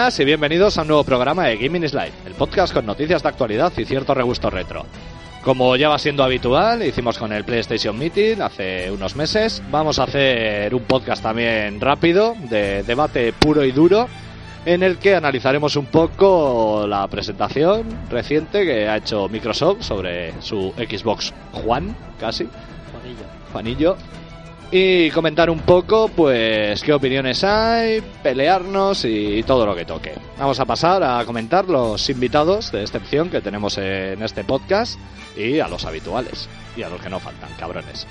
Buenas y bienvenidos a un nuevo programa de Gaming is el podcast con noticias de actualidad y cierto regusto retro. Como ya va siendo habitual, hicimos con el PlayStation Meeting hace unos meses. Vamos a hacer un podcast también rápido, de debate puro y duro, en el que analizaremos un poco la presentación reciente que ha hecho Microsoft sobre su Xbox Juan, casi. Juanillo. Juanillo. Y comentar un poco, pues, qué opiniones hay, pelearnos y todo lo que toque. Vamos a pasar a comentar los invitados de excepción que tenemos en este podcast y a los habituales. Y a los que no faltan, cabrones.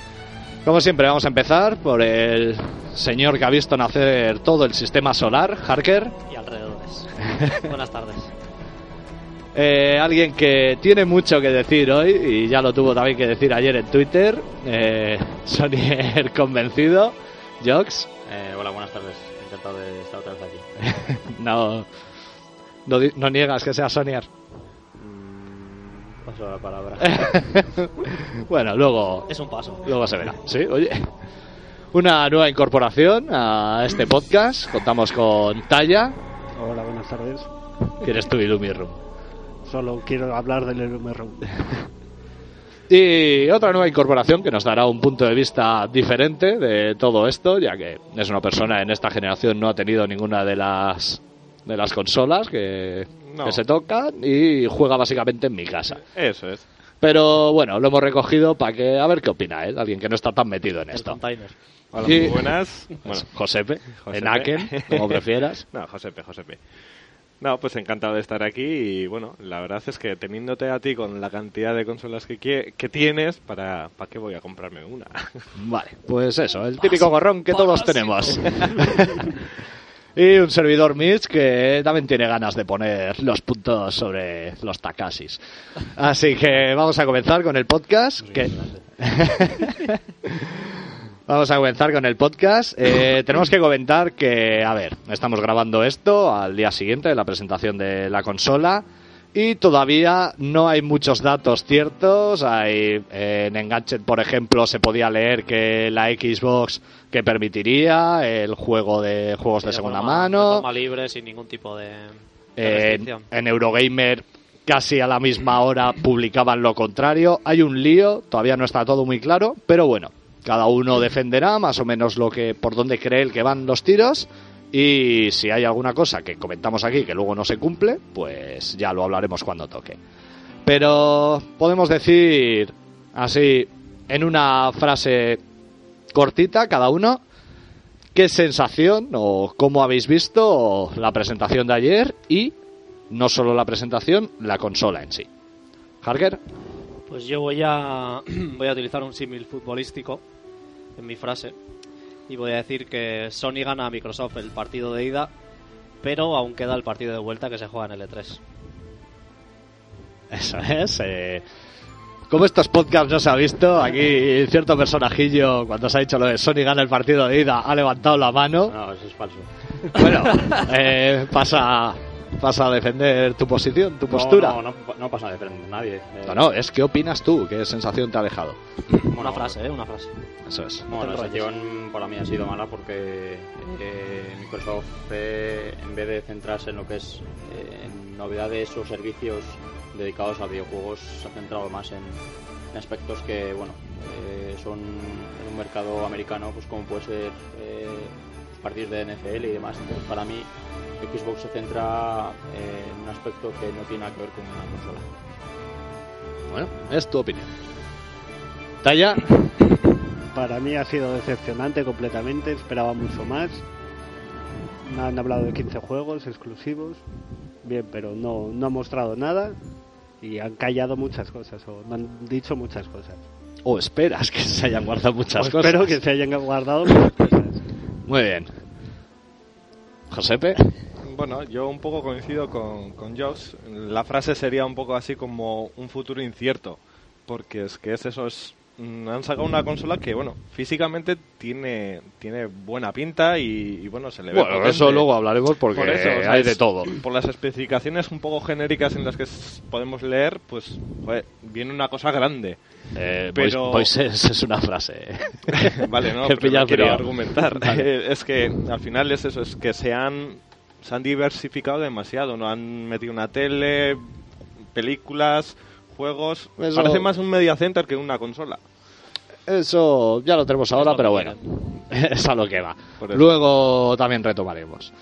Como siempre, vamos a empezar por el señor que ha visto nacer todo el sistema solar, Harker. Y alrededores. Buenas tardes. Eh, alguien que tiene mucho que decir hoy y ya lo tuvo también que decir ayer en Twitter. Eh, Sonier convencido. Jox. Eh, hola, buenas tardes. Encantado de estar otra vez aquí. no, no, niegas que sea Sonier. Mm, paso la palabra. bueno, luego, Es un paso. luego se verá. Sí, oye. Una nueva incorporación a este podcast. Contamos con Talla, Hola, buenas tardes. que eres tú y Lumi Room. Solo quiero hablar del MRU. Y otra nueva incorporación que nos dará un punto de vista diferente de todo esto, ya que es una persona en esta generación no ha tenido ninguna de las de las consolas que, No. que se tocan y juega básicamente en mi casa. Eso es. Pero bueno, lo hemos recogido para que a ver qué opina él, alguien que no está tan metido en El esto. container. Hola, Y- muy buenas. Bueno, Josepe, Josepe. Enaken, como prefieras. no, Josepe, Josepe. No, pues encantado de estar aquí y bueno, la verdad es que teniéndote a ti con la cantidad de consolas que, que tienes, ¿para, ¿para qué voy a comprarme una? Vale, pues eso, el típico gorrón que todos tenemos. y un servidor Mitch que también tiene ganas de poner los puntos sobre los Takasis. Así que vamos a comenzar con el podcast. Que... Vamos a comenzar con el podcast. Eh, tenemos que comentar que, a ver, estamos grabando esto al día siguiente de la presentación de la consola y todavía no hay muchos datos ciertos. Hay, eh, en Engadget, por ejemplo, se podía leer que la Xbox que permitiría el juego de juegos de segunda forma- De mano. forma libre, sin ningún tipo de, de restricción. en Eurogamer casi a la misma hora publicaban lo contrario. Hay un lío, todavía no está todo muy claro, pero bueno, cada uno defenderá más o menos lo que por dónde cree el que van los tiros y si hay alguna cosa que comentamos aquí que luego no se cumple, pues ya lo hablaremos cuando toque. Pero podemos decir así en una frase cortita cada uno qué sensación o cómo habéis visto la presentación de ayer y no solo la presentación, la consola en sí. Harker, Pues yo voy a, voy a utilizar un símil futbolístico en mi frase y voy a decir que Sony gana a Microsoft el partido de ida, pero aún queda el partido de vuelta que se juega en el E E3. eso es. eh, como estos podcasts no se ha visto, aquí cierto personajillo, cuando se ha dicho lo de Sony gana el partido de ida, ha levantado la mano. No, eso es falso. Bueno, eh, pasa, pasa a defender tu posición, tu postura. No, no, no, no pasa a nadie. Eh, No, no, es qué opinas tú, qué sensación te ha dejado. bueno, Una frase, ¿eh? Una frase. Eso es. Bueno, la sensación para mí ha sido mala porque eh, Microsoft, eh, en vez de centrarse en lo que es eh, en novedades o servicios dedicados a videojuegos, se ha centrado más en, en aspectos que, bueno, eh, son en un mercado americano, pues como puede ser eh, partidos de NFL y demás. Entonces, para mí, Xbox se centra eh, en un aspecto que no tiene nada que ver con una consola. Bueno, es tu opinión. Talla, Para mí ha sido decepcionante completamente, esperaba mucho más. Me han hablado de 15 juegos exclusivos. Bien, pero no, no han mostrado nada y han callado muchas cosas o no han dicho muchas cosas. o esperas que se hayan guardado muchas O cosas. espero que se hayan guardado muchas cosas. Muy bien. Josepe. Bueno, yo un poco coincido con, con. La frase sería un poco así como un futuro incierto. Porque es que es eso, es han sacado una consola que, bueno, físicamente tiene, tiene buena pinta y, y, bueno, se le ve Bueno, potente. eso luego hablaremos porque Por eso, o sea, hay de todo. Por las especificaciones un poco genéricas en las que podemos leer, pues joder, viene una cosa grande. Eh, Pero- voice- voices es una frase. vale, no, pero no quiero argumentar. Vale. Es que al final es eso, es que se han se han diversificado demasiado. No han metido una tele, películas, juegos. Eso- Parece más un media center que una consola. Eso ya lo tenemos ahora, pero bueno, es a lo que va. Luego también retomaremos.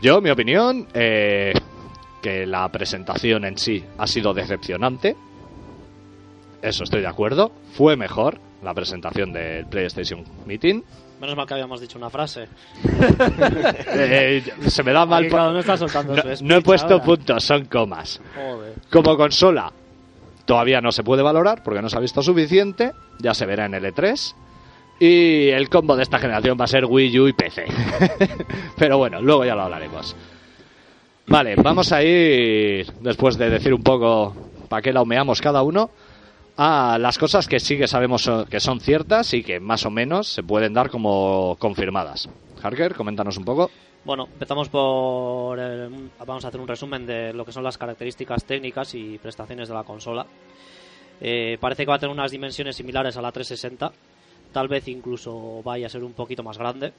Yo, mi opinión, eh, que la presentación en sí ha sido decepcionante. Eso estoy de acuerdo. Fue mejor la presentación del PlayStation Meeting. Menos mal que habíamos dicho una frase. Eh, se me da mal. Aquí está soltando no, su speech no he puesto ahora. puntos, son comas. Joder. Como consola, todavía no se puede valorar porque no se ha visto suficiente. Ya se verá en el E3. Y el combo de esta generación va a ser Wii U y PC. Pero bueno, luego ya lo hablaremos. Vale, vamos a ir, después de decir un poco para qué la humeamos cada uno, a las cosas que sí que sabemos que son ciertas y que más o menos se pueden dar como confirmadas. Harker, coméntanos un poco. Bueno, empezamos por. vamos a hacer un resumen de lo que son las características técnicas y prestaciones de la consola. Eh, parece que va a tener unas dimensiones similares a la 360. Tal vez incluso vaya a ser un poquito más grande.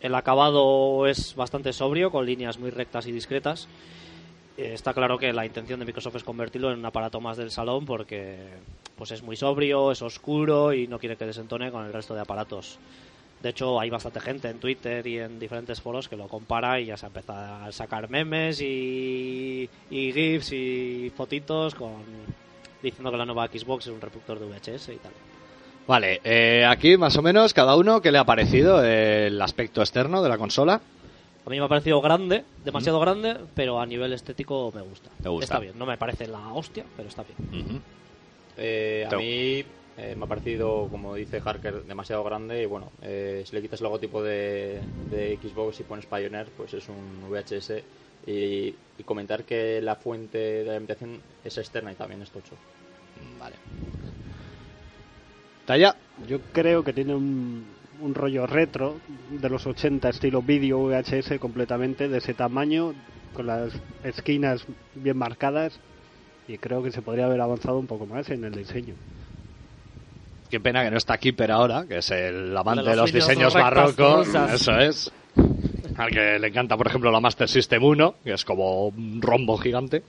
El acabado es bastante sobrio, con líneas muy rectas y discretas. Eh, está claro que la intención de Microsoft es convertirlo en un aparato más del salón porque pues es muy sobrio, es oscuro y no quiere que desentone con el resto de aparatos. De hecho, hay bastante gente en Twitter y en diferentes foros que lo compara y ya se ha empezado a sacar memes y, y GIFs y fotitos con diciendo que la nueva Xbox es un reproductor de VHS y tal. Vale, eh, aquí más o menos cada uno, ¿qué le ha parecido el aspecto externo de la consola? A mí me ha parecido grande, demasiado grande, pero a nivel estético me gusta. Gusta. Está bien, no me parece la hostia, pero está bien. Eh, a mí eh, me ha parecido, como dice Harker, demasiado grande y bueno, eh, si le quitas el logotipo de, de Xbox y pones Pioneer, pues es un VHS y, y comentar que la fuente de la alimentación es externa y también es tocho. Vale. Talla. Yo creo que tiene un, un rollo retro de los 80, estilo vídeo VHS completamente, de ese tamaño, con las esquinas bien marcadas. Y creo que se podría haber avanzado un poco más en el diseño. Qué pena que no está Keeper ahora, que es el amante De de los diseños barrocos. Eso es. Al que le encanta, por ejemplo, la Master System 1, que es como un rombo gigante.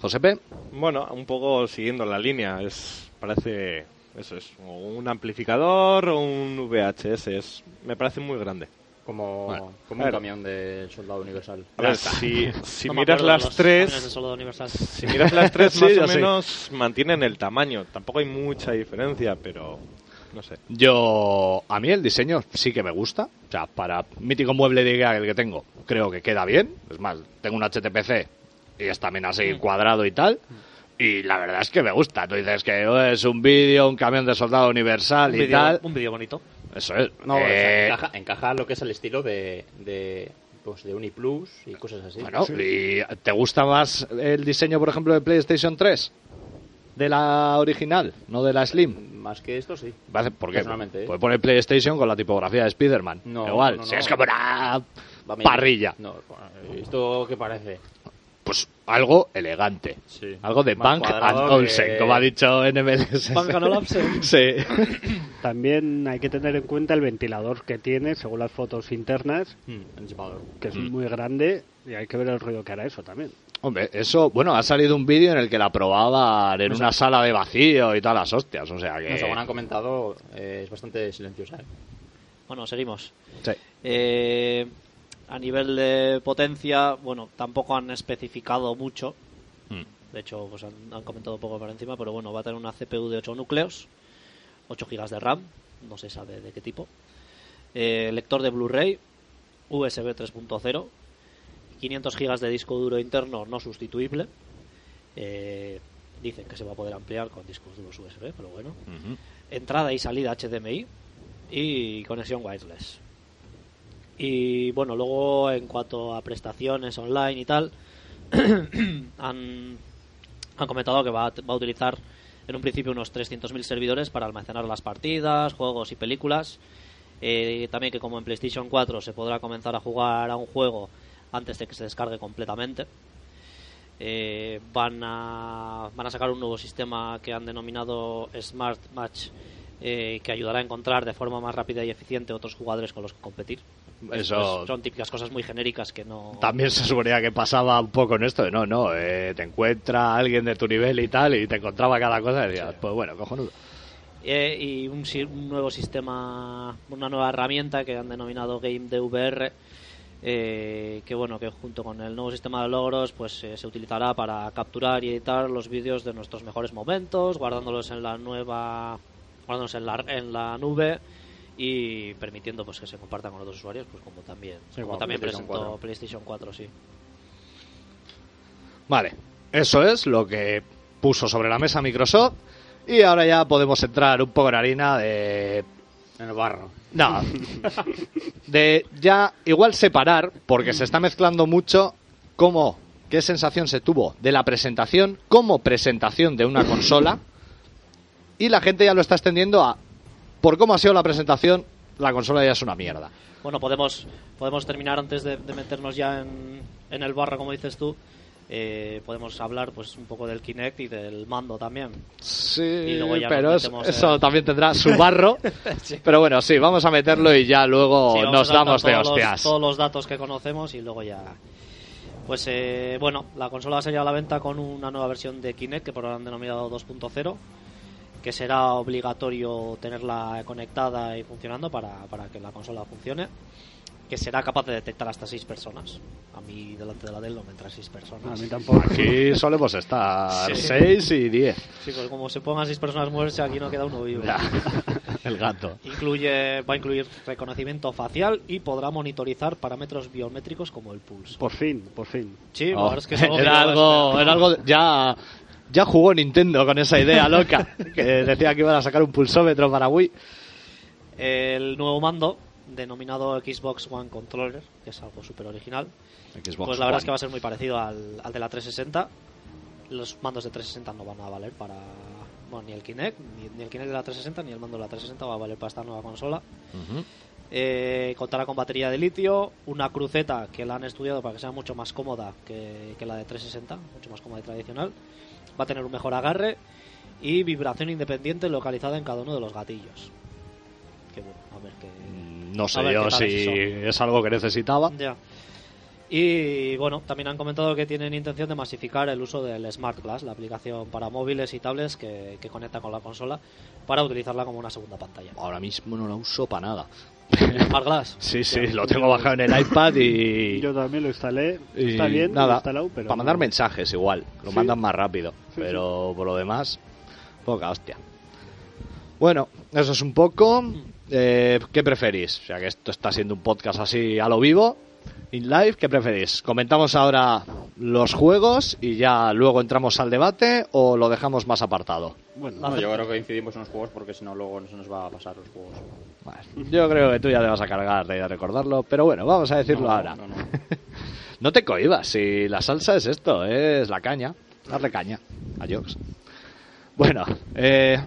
Josepe. Bueno, un poco siguiendo la línea. Es parece eso es un amplificador o un VHS. Es, me parece muy grande. Como, Bueno, como claro. un camión del soldado universal. A ver, si, si No me miras de las los de tres, Soldado Universal. si miras las tres Sí, más o sé. menos mantienen el tamaño. Tampoco hay mucha diferencia, pero no sé. Yo, a mí el diseño sí que me gusta. O sea, para mítico mueble de IKEA el que tengo, creo que queda bien. Es más, tengo un HTPC y es también así cuadrado y tal. Y la verdad es que me gusta. Tú dices que oh, es un vídeo, un camión de soldado universal Un y tal. un vídeo bonito. Eso es. No, o sea, Eh, encaja, encaja lo que es el estilo de, de, pues, de Uniplus y cosas así. Bueno, ¿y te gusta más el diseño, por ejemplo, de PlayStation 3? De la original, no de la Slim. Más que esto, sí. ¿Por qué? ¿eh? Puede poner PlayStation con la tipografía de Spider-Man. No, Igual, no, si no. es como una parrilla. No, ¿esto qué parece? Pues algo elegante. Sí. Olsen de Más Bank and Olsen, que- como ha dicho NMLS. Bank and Olufsen. sí. También hay que tener en cuenta el ventilador que tiene, según las fotos internas, Mm, disipador. que es Mm. muy grande y hay que ver el ruido que hará eso también. Hombre, eso, bueno, ha salido un vídeo en el que la probaban en una sala de vacío y todas las hostias, o sea que... No, según han comentado, eh, es bastante silenciosa. ¿eh? Bueno, seguimos. Sí. Eh, a nivel de potencia, bueno, tampoco han especificado mucho. Mm. De hecho, pues han, han comentado poco por encima, pero bueno, va a tener una CPU de 8 núcleos, 8 GB de RAM, no se sabe de qué tipo. Eh, lector de Blu-ray, USB 3.0, 500 GB de disco duro interno no sustituible. Eh, dicen que se va a poder ampliar con discos duros USB, pero bueno. Entrada y salida HDMI y conexión wireless. Y bueno, luego en cuanto a prestaciones online y tal, han, han comentado que va a, va a utilizar en un principio unos 300.000 servidores para almacenar las partidas, juegos y películas. Eh, también que como en PlayStation 4 se podrá comenzar a jugar a un juego antes de que se descargue completamente. Eh, van, a, van a sacar un nuevo sistema que han denominado Smart Match eh, que ayudará a encontrar de forma más rápida y eficiente otros jugadores con los que competir. Eso Pues son típicas cosas muy genéricas que no... también se suponía que pasaba un poco en esto de no, no, eh, te encuentra alguien de tu nivel y tal y te encontraba cada cosa y decías, pues bueno, cojonudo. Eh, y un, un nuevo sistema, una nueva herramienta que han denominado Game DVR, eh, que bueno, que junto con el nuevo sistema de logros, pues eh, se utilizará para capturar y editar los vídeos de nuestros mejores momentos, guardándolos en la nueva, guardándolos en la, en la nube y permitiendo pues que se compartan con otros usuarios, pues como también, Sí, como como también PlayStation presentó 4. PlayStation 4, sí. Vale, eso es lo que puso sobre la mesa Microsoft y ahora ya podemos entrar un poco en harina de En el barro. No. De ya igual separar, porque se está mezclando mucho cómo, qué sensación se tuvo de la presentación como presentación de una consola. Y la gente ya lo está extendiendo a, por cómo ha sido la presentación, la consola ya es una mierda. Bueno, podemos, podemos terminar antes de, de meternos ya en, en el barro, como dices tú. eh, podemos hablar pues un poco del Kinect y del mando también. Sí, luego ya pero metemos eso también tendrá su barro. Pero bueno, sí, vamos a meterlo y ya luego Sí, nos a damos de los- hostias. todos los datos que conocemos y luego ya. Pues eh, bueno, la consola sería a la venta con una nueva versión de Kinect que por ahora han denominado 2.0, que será obligatorio tenerla conectada y funcionando para, para que la consola funcione. Que será capaz de detectar hasta 6 personas. A mí delante de la Dell no me entran 6 A personas. mí tampoco. Aquí solemos estar Sí. 6 y 10. Sí, pues como se pongan 6 personas moverse, aquí no queda uno vivo. Ya. El gato. Incluye, va a incluir reconocimiento facial y podrá monitorizar parámetros biométricos como el pulso. Por fin, por fin. Sí, Oh, es que es algo que era algo, era algo, ya, ya jugó Nintendo con esa idea loca, que decía que iban a sacar un pulsómetro para Wii. El nuevo mando, denominado Xbox One Controller, que es algo súper original, pues la verdad es que va a ser muy parecido al, al de la 360. Los mandos de 360 no van a valer para... Bueno, ni el Kinect, ni, ni el Kinect de la 360, ni el mando de la 360 va a valer para esta nueva consola. Eh, contará con batería de litio, una cruceta que la han estudiado para que sea mucho más cómoda que, que la de 360, mucho más cómoda y tradicional. Va a tener un mejor agarre y vibración independiente localizada en cada uno de los gatillos. Que bueno, a ver qué. No sé yo si eso. es algo que necesitaba. Ya. Y bueno, también han comentado que tienen intención de masificar el uso del Smart Glass, la aplicación para móviles y tablets que, que conecta con la consola, para utilizarla como una segunda pantalla. Ahora mismo no la uso para nada. Smart Glass. Sí, sí, lo tengo bajado en el iPad y, Yo también lo instalé. y Está bien, lo he nada, instalado, pero para mandar mensajes igual, lo Sí. mandan más rápido, Sí, pero por lo demás, poca hostia. Bueno, eso es un poco. Eh, ¿Qué preferís? O sea, que esto está siendo un podcast así a lo vivo, in live. ¿Qué preferís? ¿Comentamos ahora los juegos y ya luego entramos al debate o lo dejamos más apartado? Bueno, No, yo creo que incidimos en los juegos porque si no luego no se nos va a pasar los juegos. Vale, Yo creo que tú ya te vas a cargar de recordarlo, pero bueno, vamos a decirlo No, ahora. no, no. No te cohibas, si la salsa es esto, es la caña. Darle caña a Jokes. Bueno, eh,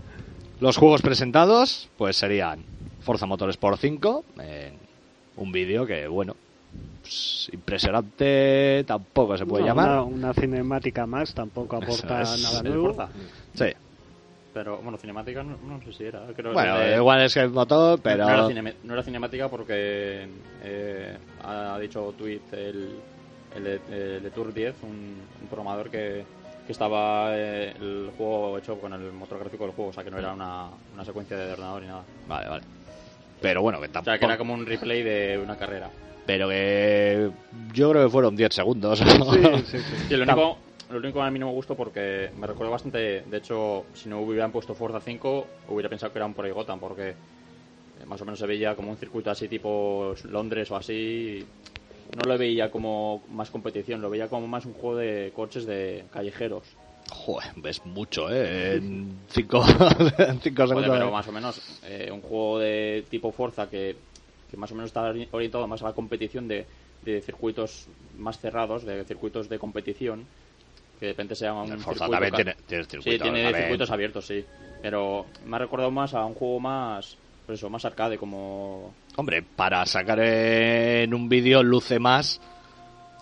los juegos presentados pues serían Forza Motorsport 5, eh, un vídeo que, bueno, pues, impresionante tampoco se puede no, llamar. Una, una cinemática más tampoco aporta es. nada ¿El nuevo. Sí, Pero bueno, cinemática no, no sé si era. Creo bueno, que- igual es que el motor, pero... No era, cinema- no era cinemática porque eh, ha dicho tweet el, el, de- el de Tour 10, un, un programador que, que estaba eh, el juego hecho con el motor gráfico del juego, o sea que no era una, una secuencia de ordenador ni nada. Vale, vale. Pero bueno, que O tampoco... sea que era como un replay de una carrera. Pero que yo creo que fueron 10 segundos. Sí, sí, sí. Y lo único, lo único que a mí no me gustó porque me recuerdo bastante, de hecho, si no hubieran puesto Forza 5, hubiera pensado que era un Gotham porque eh, más o menos se veía como un circuito así tipo Londres o así. No lo veía como más competición, lo veía como más un juego de coches de callejeros. Joder, ves mucho, ¿eh? En 5 cinco Joder, segundos. pero más o menos eh, un juego de tipo Forza que, que más o menos está ori- orientado más a la competición de, de circuitos más cerrados, de circuitos de competición, que de repente sea un Forza circuito también tiene, tiene circuito, Sí, tiene también. circuitos abiertos, sí. Pero me ha recordado más a un juego más, pues eso, más arcade, como... Hombre, para sacar en un vídeo luce más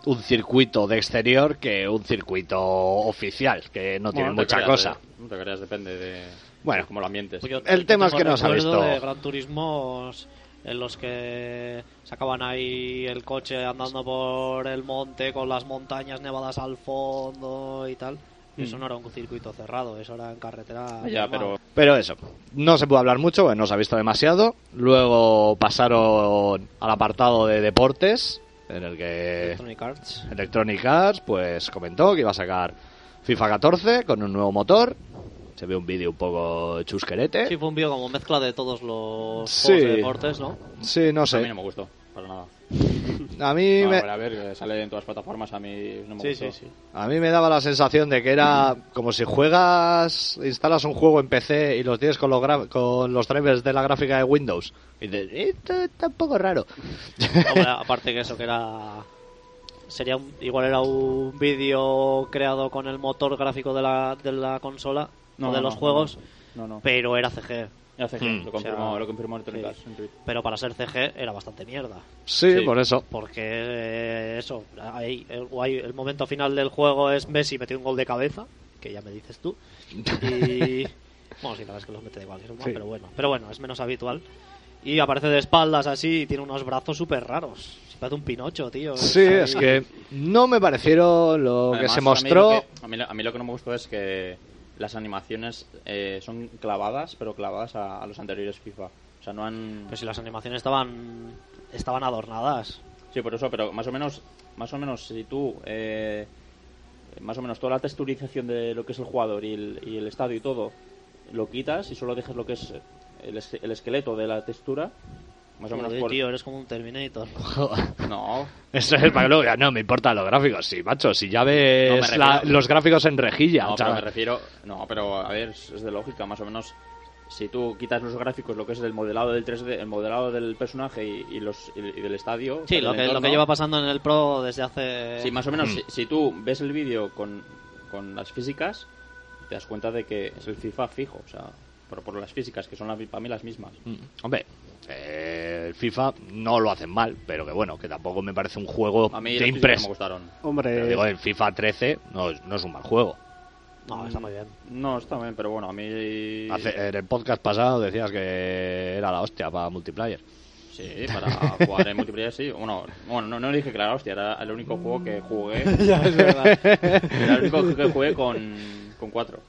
un circuito de exterior que un circuito oficial, que no tiene Bueno, te mucha creas, cosa. eh, No te creas, depende de... Bueno, como lo ambientes. Pues yo- El tema es que no se ha visto. de Gran Turismos en los que sacaban ahí el coche andando por el monte con las montañas nevadas al fondo y tal. Y Eso no era un circuito cerrado, eso era en carretera. Mm. Ya, pero Pero eso, no se puede hablar mucho, no se ha visto demasiado. Luego pasaron al apartado de deportes, en el que Electronic Arts. Electronic Arts pues comentó que iba a sacar FIFA 14 con un nuevo motor. Se ve un vídeo un poco chusquerete. Sí, fue un vídeo como mezcla de todos los Sí. juegos de deportes, ¿no? Sí, no a mí sé. no me gustó, para nada. A mí No, me, a ver, que sale en todas las plataformas, a mí no me Sí, gustó. sí, sí. a mí me daba la sensación de que era como si juegas, instalas un juego en PC y los tienes con los, gra- con los drivers de la gráfica de Windows. Y dices, esto está un poco raro. Hombre, aparte que eso que era sería un- igual era un vídeo creado con el motor gráfico de la, de la consola No, o de no, los no, juegos No, no. pero era CG sé que Hmm. lo confirmó, O sea, lo confirmó sí. En Twitter. pero para ser CG era bastante mierda Sí, Sí. por eso. porque eh, eso ahí el, momento final del juego es Messi metió un gol de cabeza que ya me dices tú y bueno sí la verdad es que los mete de cualquier forma Sí. pero bueno pero bueno es menos habitual y aparece de espaldas así y tiene unos brazos súper raros parece un pinocho tío Sí, Ahí- es que no me pareció lo que se a mí mostró. lo que- A mí, lo- a mí lo que no me gustó es que las animaciones eh, son clavadas, pero clavadas a, a los anteriores FIFA. O sea, no han... Pero si las animaciones estaban estaban adornadas. Sí, por eso, pero más o menos, más o menos si tú, eh, más o menos toda la texturización de lo que es el jugador y el, y el estadio y todo, lo quitas y solo dejas lo que es el, es- el esqueleto de la textura, más o menos por... tío, eres como un Terminator. No, Eso es para que luego digan, no me importan los gráficos. Sí, macho, si ya ves No, me refiero- la- los gráficos en rejilla. no, pero me refiero, no, pero a ver, es de lógica, más o menos. Si tú quitas los gráficos, lo que es el modelado del 3D, el modelado del personaje y, y los y, y del estadio, Sí, del lo que, lo que lleva pasando en el Pro desde hace... Sí, más o menos, Mm. si, si tú ves el vídeo con, con las físicas, te das cuenta de que es el FIFA fijo, o sea, por, por las físicas, que son la- para mí las mismas. Mm, Hombre, eh, el FIFA no lo hacen mal, pero que bueno, que tampoco me parece un juego A mí de me gustaron. Pero Hombre, digo, el FIFA 13 no, es- no es un mal juego. No, está muy bien. No, está bien, pero bueno, a mí... Hace- en el podcast pasado decías que era la hostia para multiplayer. Sí, para jugar en multiplayer sí. Bueno, bueno no, no dije que era la hostia, era el único juego que jugué. Era el único juego que jugué con, con cuatro.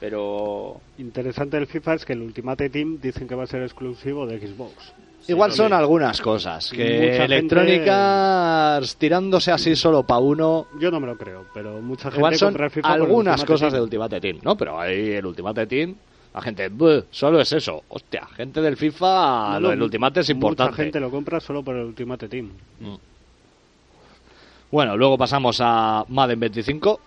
Pero... interesante del FIFA es que el Ultimate Team dicen que va a ser exclusivo de Xbox. sí, Igual son algunas cosas. Que gente- electrónicas tirándose así solo para uno. Yo no me lo creo, pero mucha gente Igual son el FIFA algunas Ultimate cosas Team. de Ultimate Team, ¿no? Pero ahí el Ultimate Team, la gente, "Buh, solo es eso. Hostia, gente del FIFA, No, lo del Ultimate es importante. Mucha gente lo compra solo por el Ultimate Team. Mm. Bueno, luego pasamos a Madden 25.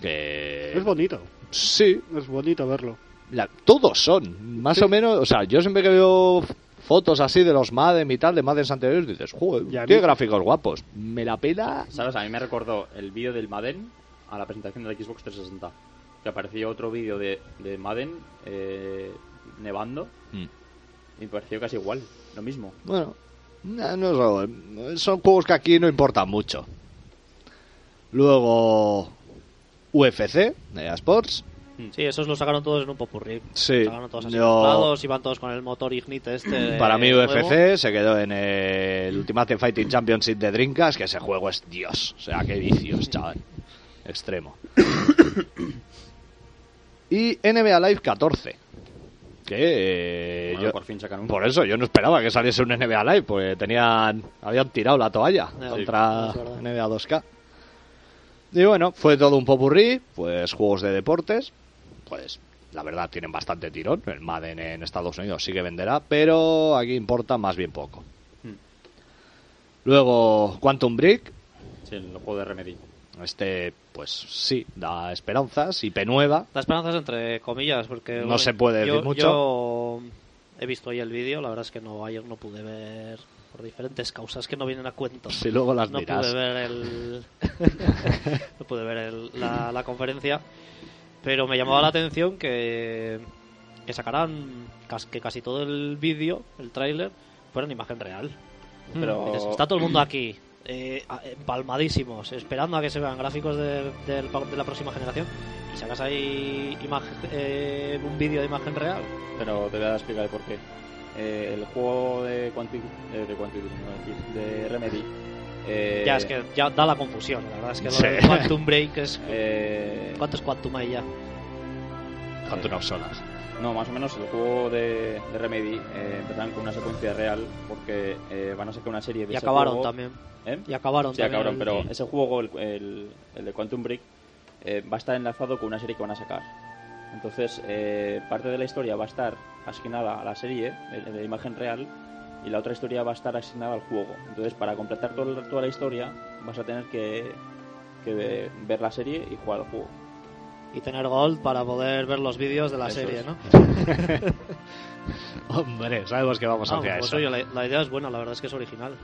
Que. Es bonito, Sí, es bonito verlo. la- todos son, más Sí. o menos. O sea, yo siempre que veo fotos así de los Madden y tal, de Madden anteriores, dices, joder, qué mí- gráficos guapos. Me la pela. ¿Sabes? A mí me recordó el vídeo del Madden a la presentación de la Xbox 360. Que apareció otro vídeo de, de Madden eh, nevando Mm. y me pareció casi igual, lo mismo. Bueno, no, no son, son juegos que aquí no importan mucho. Luego, UFC, de Sports. Sí, esos los sacaron todos en un popurrí. Sí, Sacaron todos así yo- iban todos con el motor Ignite este. Para mí nuevo. UFC se quedó en el Ultimate Fighting Championship de Dreamcast, que ese juego es Dios. O sea, qué vicios, chaval. Extremo. y NBA Live 14. Que eh, Bueno, yo- por fin sacan un... por eso yo no esperaba que saliese un NBA Live, porque tenían habían tirado la toalla Sí, contra. NBA 2K. Y bueno, fue todo un popurrí, pues juegos de deportes, pues la verdad tienen bastante tirón. El Madden en Estados Unidos sí que venderá, pero aquí importa más bien poco. Hmm. Luego Quantum Break, Sí, el juego de Remedy. este pues sí, da esperanzas, IP nueva. Da esperanzas entre comillas, porque. No bueno, se puede decir mucho. Yo he visto ahí el vídeo, la verdad es que no ayer no pude ver. Por diferentes causas que no vienen a cuento. Si luego las no dirás. pude ver el no pude ver el- la, la conferencia pero me llamaba la atención que que sacaran cas- que casi todo el vídeo el tráiler fuera en imagen real Pero... Dices, está todo el mundo aquí eh, empalmadísimos, esperando a que se vean gráficos de, pa- de la próxima generación y sacas ahí imagen, eh, un vídeo de imagen real. Pero te voy a explicar el por qué. Eh, el juego de Quantic, eh, de Quantic, no de Remedy. eh, ya es que ya da la confusión, la verdad es que lo Sí. del Quantum Break es... eh, ¿Cuánto es Quantum ahí ya? Quantum of Solace. No, más o menos el juego de, de Remedy eh, empezaron con una secuencia real porque eh, van a sacar una serie de Y ese acabaron juego. también. ¿Eh? Y acabaron Sí, también. acabaron, el- pero ese juego, el, el- el de Quantum Break, eh, va a estar enlazado con una serie que van a sacar. Entonces, eh, parte de la historia va a estar asignada a la serie de, de imagen real y la otra historia va a estar asignada al juego. Entonces, para completar todo- toda la historia, vas a tener que, que ve- ver la serie y jugar al juego. Y tener Gold para poder ver los vídeos de la Eso serie, es. ¿no? Hombre, sabemos que vamos Ah, hacia pues eso. oye, la, la idea es buena, la verdad es que es original.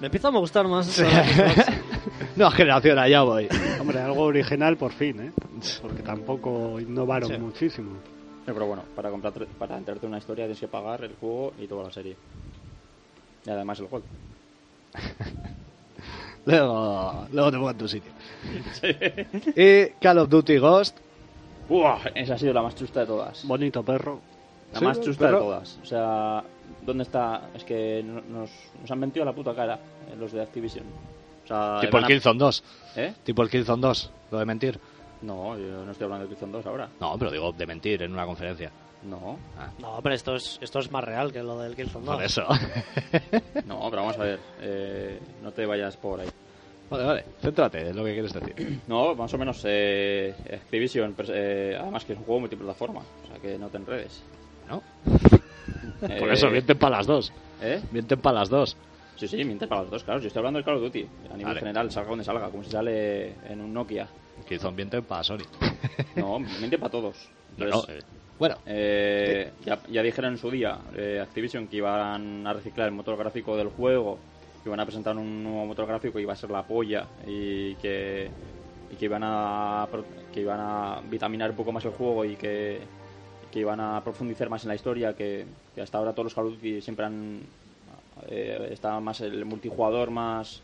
Me empieza a gustar más. No, generación, allá voy. Hombre, algo original por fin, ¿eh? Porque tampoco innovaron Sí. muchísimo. Sí, pero bueno, para, comprar, para enterarte en una historia tienes que pagar el juego y toda la serie. Y además el juego. Luego, luego te pongo en tu sitio. Y Call of Duty Ghost. ¡Buah! Esa ha sido la más chusta de todas. Bonito perro. La Sí, más chusta de todas. O sea, ¿dónde está? Es que no- nos, nos han mentido a la puta cara eh, los de Activision. Sea, tipo el Killzone 2. ¿Eh? Tipo el Killzone 2. Lo de mentir. No, yo no estoy hablando de Killzone 2 ahora. No, pero digo de mentir en una conferencia. No, No, pero esto es, esto es más real que lo del Killzone 2. Por eso. no, pero vamos a ver. eh, no te vayas por ahí. vale, vale. Céntrate en lo que quieres decir. No, más o menos eh, Activision, eh, además que es un juego multiplataforma. O sea, que no te enredes. ¿No? Eh, Por eso, mienten para las dos. ¿Eh? Mienten para las dos. Sí, sí, miente para los dos, claro. Yo estoy hablando del Call of Duty. A nivel Vale. general, salga donde salga, como si sale en un Nokia. Killzone mienten para Sony. No, miente para todos. No, Entonces, no, eh, bueno, Eh, ya, ya dijeron en su día eh, Activision que iban a reciclar el motor gráfico del juego, que iban a presentar un nuevo motor gráfico y iba a ser la polla y que, y que iban a que iban a vitaminar un poco más el juego y que, que iban a profundizar más en la historia, que, que hasta ahora todos los Call of Duty siempre han eh, está más el multijugador más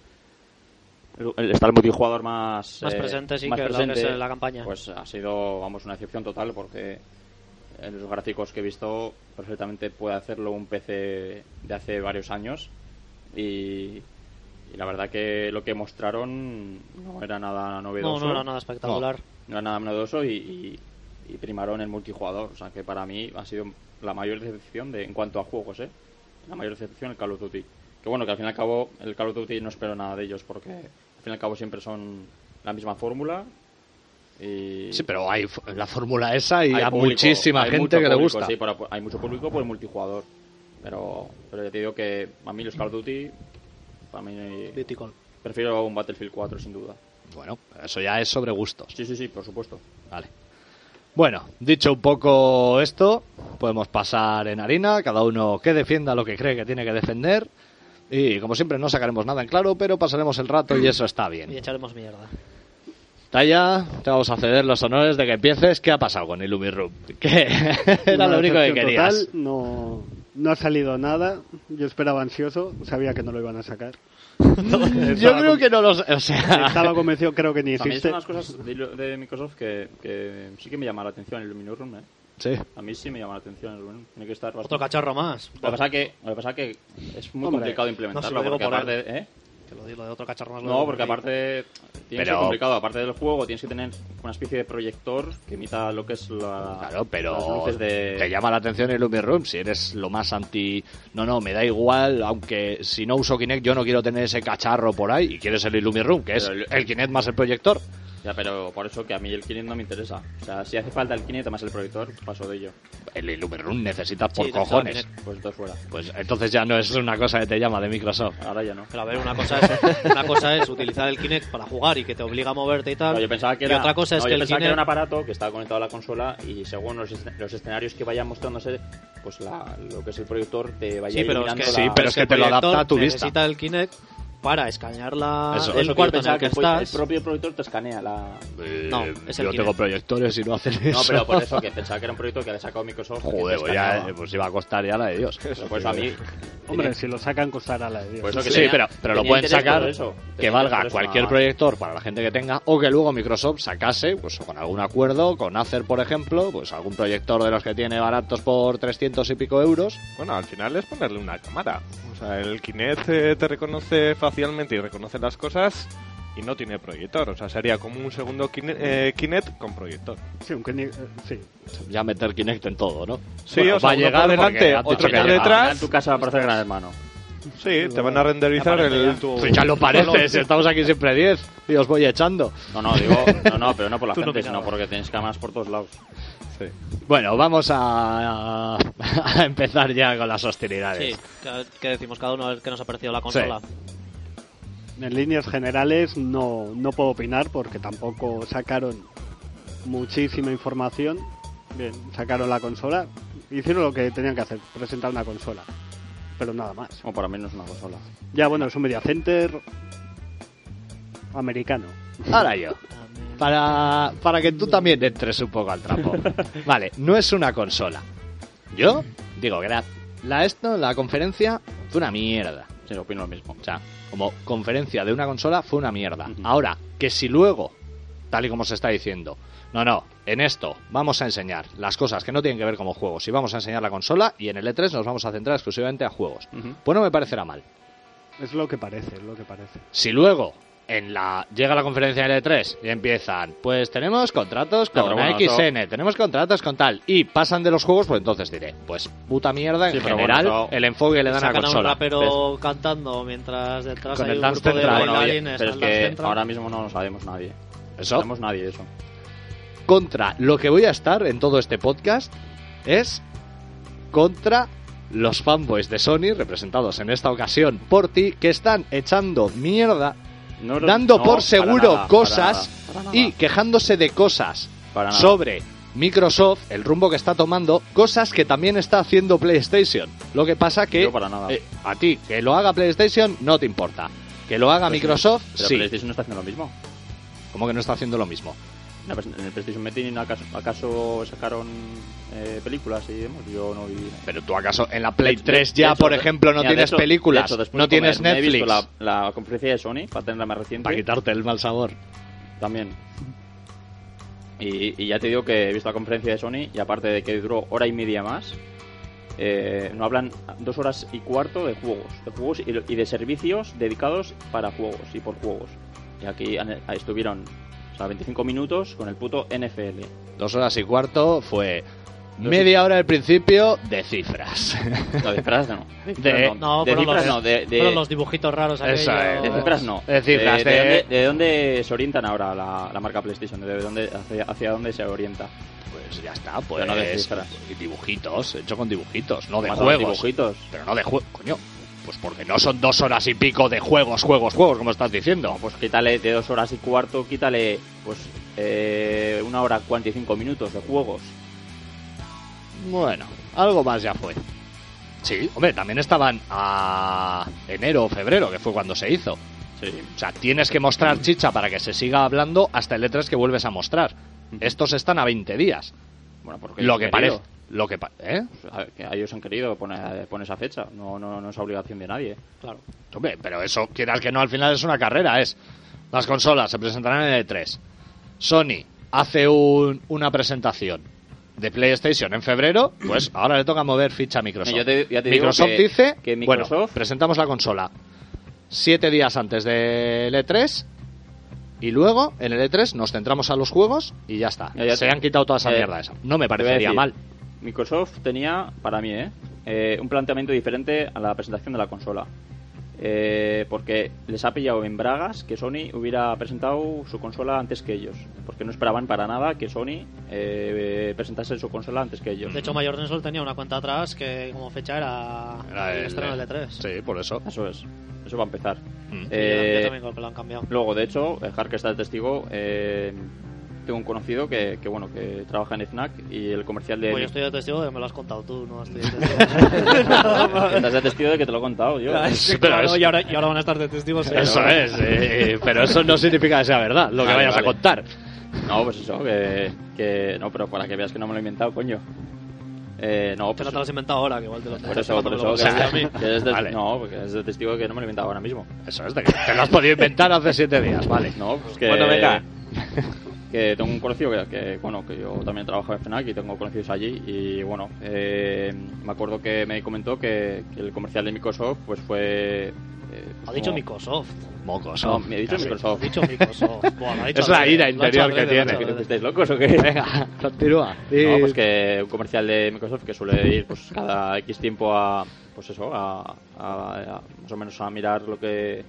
está el multijugador más Más eh, presente, sí, más que es en la campaña. pues ha sido vamos una excepción total porque en los gráficos que he visto perfectamente puede hacerlo un PC de hace varios años y, y la verdad que lo que mostraron no era nada No, novedoso no era nada espectacular. no era nada novedoso y, y- y primaron el multijugador o sea que para mí ha sido la mayor decepción de, en cuanto a juegos ¿eh? La mayor decepción el Call of Duty que bueno que al fin y al cabo el Call of Duty no espero nada de ellos porque al fin y al cabo siempre son la misma fórmula y sí, pero hay f- la fórmula esa y hay a público, muchísima hay gente que le gusta. sí, pero hay mucho público por el multijugador. Pero, pero ya te digo que a mí los Call of Duty, para mí, prefiero un Battlefield 4 sin duda. Bueno, eso ya es sobre gustos. Sí, sí, sí, por supuesto. Vale. Bueno, dicho un poco esto, podemos pasar en harina, cada uno que defienda lo que cree que tiene que defender. Y como siempre no sacaremos nada en claro, pero pasaremos el rato y eso está Y bien. echaremos mierda. Taya, te vamos a ceder los honores de que empieces. ¿Qué ha pasado con Illumirum? Que era lo único que querías. total, no, no ha salido nada. Yo esperaba ansioso, sabía que no lo iban a sacar. Yo creo que no lo sé. O sea, Estaba convencido, creo que ni A mí existe. son las cosas de, de Microsoft que, que sí que me llama la atención el Luminurum, ¿eh? sí. A mí sí me llama la atención el Luminurum. Tiene que estar Otro bastante... cacharro más. Lo que pasa que, lo que pasa que es muy Hombre, complicado no implementarlo, se lo digo porque por aparte... ¿eh? Que lo digo de otro cacharro más. lo No, porque aparte tiene que ser complicado. Aparte del juego, tienes que tener una especie de proyector que imita lo que es la, Claro, las pero luces de... te llama la atención el Lumiroom si eres lo más anti... No, no, me da igual, aunque si no uso Kinect yo no quiero tener ese cacharro por ahí y quieres el Illumiroom, que es el Kinect más el proyector. Ya, pero por eso que a mí el Kinect no me interesa. O sea, si hace falta el Kinect más el proyector, paso de ello. El Illumiroom necesitas por Sí, cojones. Pues entonces fuera. Pues entonces ya no es una cosa que te llama de Microsoft. Ahora ya no. Pero a ver, una cosa, es, una cosa es utilizar el Kinect para jugar y que te obliga a moverte y tal. No, yo pensaba que y era, otra cosa es no, que yo el pensaba que Kinect... era un aparato que estaba conectado a la consola y según los, los escenarios que vayan mostrándose, pues la- lo que es el proyector te vaya Sí, pero es que, la- Sí, pero es que te lo adapta a tu vista. Necesita el Kinect para escanear la, Eso. el Eso que cuarto en el pensaba que estás. El propio proyector te escanea la... Eh, No, es el yo tengo proyectores y no hacen eso. No, pero por eso que pensaba que era un proyecto que había sacado Microsoft. Joder, pues, ya, eh, pues iba a costar ya la de Dios. Eso a mí... Hombre, tenía- si lo sacan costará la de Dios. Por eso que Sí, tenía- pero, pero lo pueden sacar eso. que Tenía valga cualquier proyector para la gente que tenga o que luego Microsoft sacase, pues con algún acuerdo, con Acer por ejemplo, pues algún proyector de los que tiene baratos por 300 y pico euros. Bueno, al final es ponerle una cámara. O sea, el Kinect eh, te reconoce facialmente y reconoce las cosas y no tiene proyector. O sea, sería como un segundo Kine- eh, Kinect con proyector. Sí, aunque ni- eh, sí. Ya meter Kinect en todo, ¿no? Sí, Bueno, o sea, va a llegar delante, otro que detrás. En tu casa para hacer gran hermano. Sí, te van a renderizar el ya. tu... Pues ya lo parece, si estamos aquí siempre 10 y os voy echando. No, no, digo... No, no, pero no por la Tú no gente, sino porque tienes cámaras por todos lados. Sí. Bueno, vamos a, a empezar ya con las hostilidades. Sí, que decimos cada uno a ver qué nos ha parecido la consola. En líneas generales no, no puedo opinar porque tampoco sacaron muchísima información. Bien, sacaron la consola. Hicieron lo que tenían que hacer, presentar una consola. Pero nada más. Como para mí no es una consola. Ya, bueno, es un media center americano. Ahora yo. Para, para que tú también entres un poco al trapo. Vale, no es una consola. Yo digo que la, la esto, la conferencia fue una mierda. Sí, opino lo mismo. O sea, como conferencia de una consola fue una mierda. Ahora, que si luego, tal y como se está diciendo, no, no, en esto vamos a enseñar las cosas que no tienen que ver como juegos y vamos a enseñar la consola y en el E3 nos vamos a centrar exclusivamente a juegos. Ujú. Pues no me parecerá mal. Es lo que parece, es lo que parece. Si luego en la llega la conferencia del E3 y empiezan, pues tenemos contratos con pero bueno, XN, tenemos contratos con tal y pasan de los juegos, pues entonces diré, pues puta mierda en Sí, general bueno, eso- el enfoque que le dan a la Sacan a un consola. rapero cantando mientras detrás Con hay el un Dance grupo de. Bueno, oye, bailarines pero es que Central. ahora mismo no lo sabemos nadie. Eso. No sabemos nadie eso. contra lo que voy a estar en todo este podcast es contra los fanboys de Sony, representados en esta ocasión por ti, que están echando mierda, No dando no, por seguro nada, cosas para nada, para y quejándose de cosas sobre Microsoft, el rumbo que está tomando, cosas que también está haciendo PlayStation. Lo que pasa que Yo para nada. eh, a ti, que lo haga PlayStation, no te importa. Que lo haga Pero Microsoft, Pero sí. PlayStation no está haciendo lo mismo. Como que no está haciendo lo mismo. Pres- en el PlayStation Meeting acaso, acaso sacaron eh, películas y demás. Yo no vi. Pero tú acaso en la Play De- de- 3 de ya, por ejemplo, no mira, tienes hecho- películas, hecho, no comer, tienes me he visto Netflix. La, la conferencia de Sony, para tenerla más reciente. Para quitarte el mal sabor. También. Y, y ya te digo que he visto la conferencia de Sony y aparte de que duró hora y media más, eh, no hablan dos horas y cuarto de juegos, de juegos y, y de servicios dedicados para juegos y por juegos. Y aquí estuvieron o sea, 25 minutos con el puto NFL. Dos horas y cuarto fue media hora al principio de cifras. No, de cifras no. De, No, de cifras los, no, de, de- fueron los dibujitos raros Eso aquellos. es. de cifras no. De cifras, de, de- dónde, de dónde se orientan ahora la, la marca PlayStation, de dónde, hacia, hacia dónde se orienta. Pues ya está, pues. Pero no de cifras. dibujitos, hecho con dibujitos, no de juegos. dibujitos. Pero no de juegos, coño. Pues porque no son dos horas y pico de juegos, juegos, juegos, como estás diciendo. No, pues quítale de dos horas y cuarto, quítale pues eh, una hora 45 minutos de juegos. Bueno, algo más ya fue. Sí, hombre, también estaban a enero o febrero, que fue cuando se hizo. Sí. O sea, tienes que mostrar chicha para que se siga hablando hasta el E3 que vuelves a mostrar. Estos están a 20 días. Bueno, porque Lo que parece. Lo que pa- ¿Eh? Pues, a- que ellos han querido poner, poner esa fecha. No, no, no es obligación de nadie. Claro. Hombre, pero eso, quieras que no, al final es una carrera. Es las consolas se presentarán en el E3. Sony hace un- una presentación de PlayStation en febrero, pues ahora le toca mover ficha a Microsoft. Ya te- ya te digo Microsoft que- dice, que Microsoft- bueno, presentamos la consola siete días antes del E3 y luego en el E3 nos centramos a los juegos y ya está. Ya, ya Se te- han quitado toda esa eh, mierda esa. No me parecería decir, mal. Microsoft tenía, para mí, ¿eh? Eh, un planteamiento diferente a la presentación de la consola. Eh, porque les ha pillado en bragas que Sony hubiera presentado su consola antes que ellos. Porque no esperaban para nada que Sony eh, presentase su consola antes que ellos. De hecho, Mayor Sol tenía una cuenta atrás que como fecha era, Era el el- estreno del E3. Sí, por eso. Eso es. Eso va a empezar. Mm. Sí, Eh, yo también creo que lo han cambiado. Luego, de hecho, el que está el testigo, eh, tengo un conocido que, que bueno, que trabaja en FNAC y el comercial de... Pues yo estoy de testigo de que me lo has contado tú, no estoy de testigo. Estás de testigo de que te lo he contado yo. Pero claro, es- y, ahora, y ahora van a estar de testigos. ellos. Eso es, eh, pero eso no significa que sea verdad, lo que Vale, vayas vale. a contar. No, pues eso, que, que... No, pero para que veas que no me lo he inventado, coño. Eh, no, Que pues... no te lo has inventado ahora, que igual te lo Por eso, por eso, que, es de, Vale. no, porque es de testigo de que no me lo he inventado ahora mismo. Eso es, de que te lo has podido inventar hace siete días, vale. No, pues que... Bueno, venga. Que tengo un conocido que, que, bueno, que yo también trabajo en FNAC y tengo conocidos allí y, bueno, eh, me acuerdo que me comentó que, que el comercial de Microsoft, pues fue... eh, Ha dicho como- Microsoft. Mocos, No, ¿no? me he dicho Microsoft. dicho Microsoft. Buah, lo ha dicho Es la ira interior que tiene. adrede. ¿Estáis locos o qué? Venga, continúa. No, pues que un comercial de Microsoft que suele ir pues cada X tiempo a pues eso, a, a- a- más o menos a mirar lo que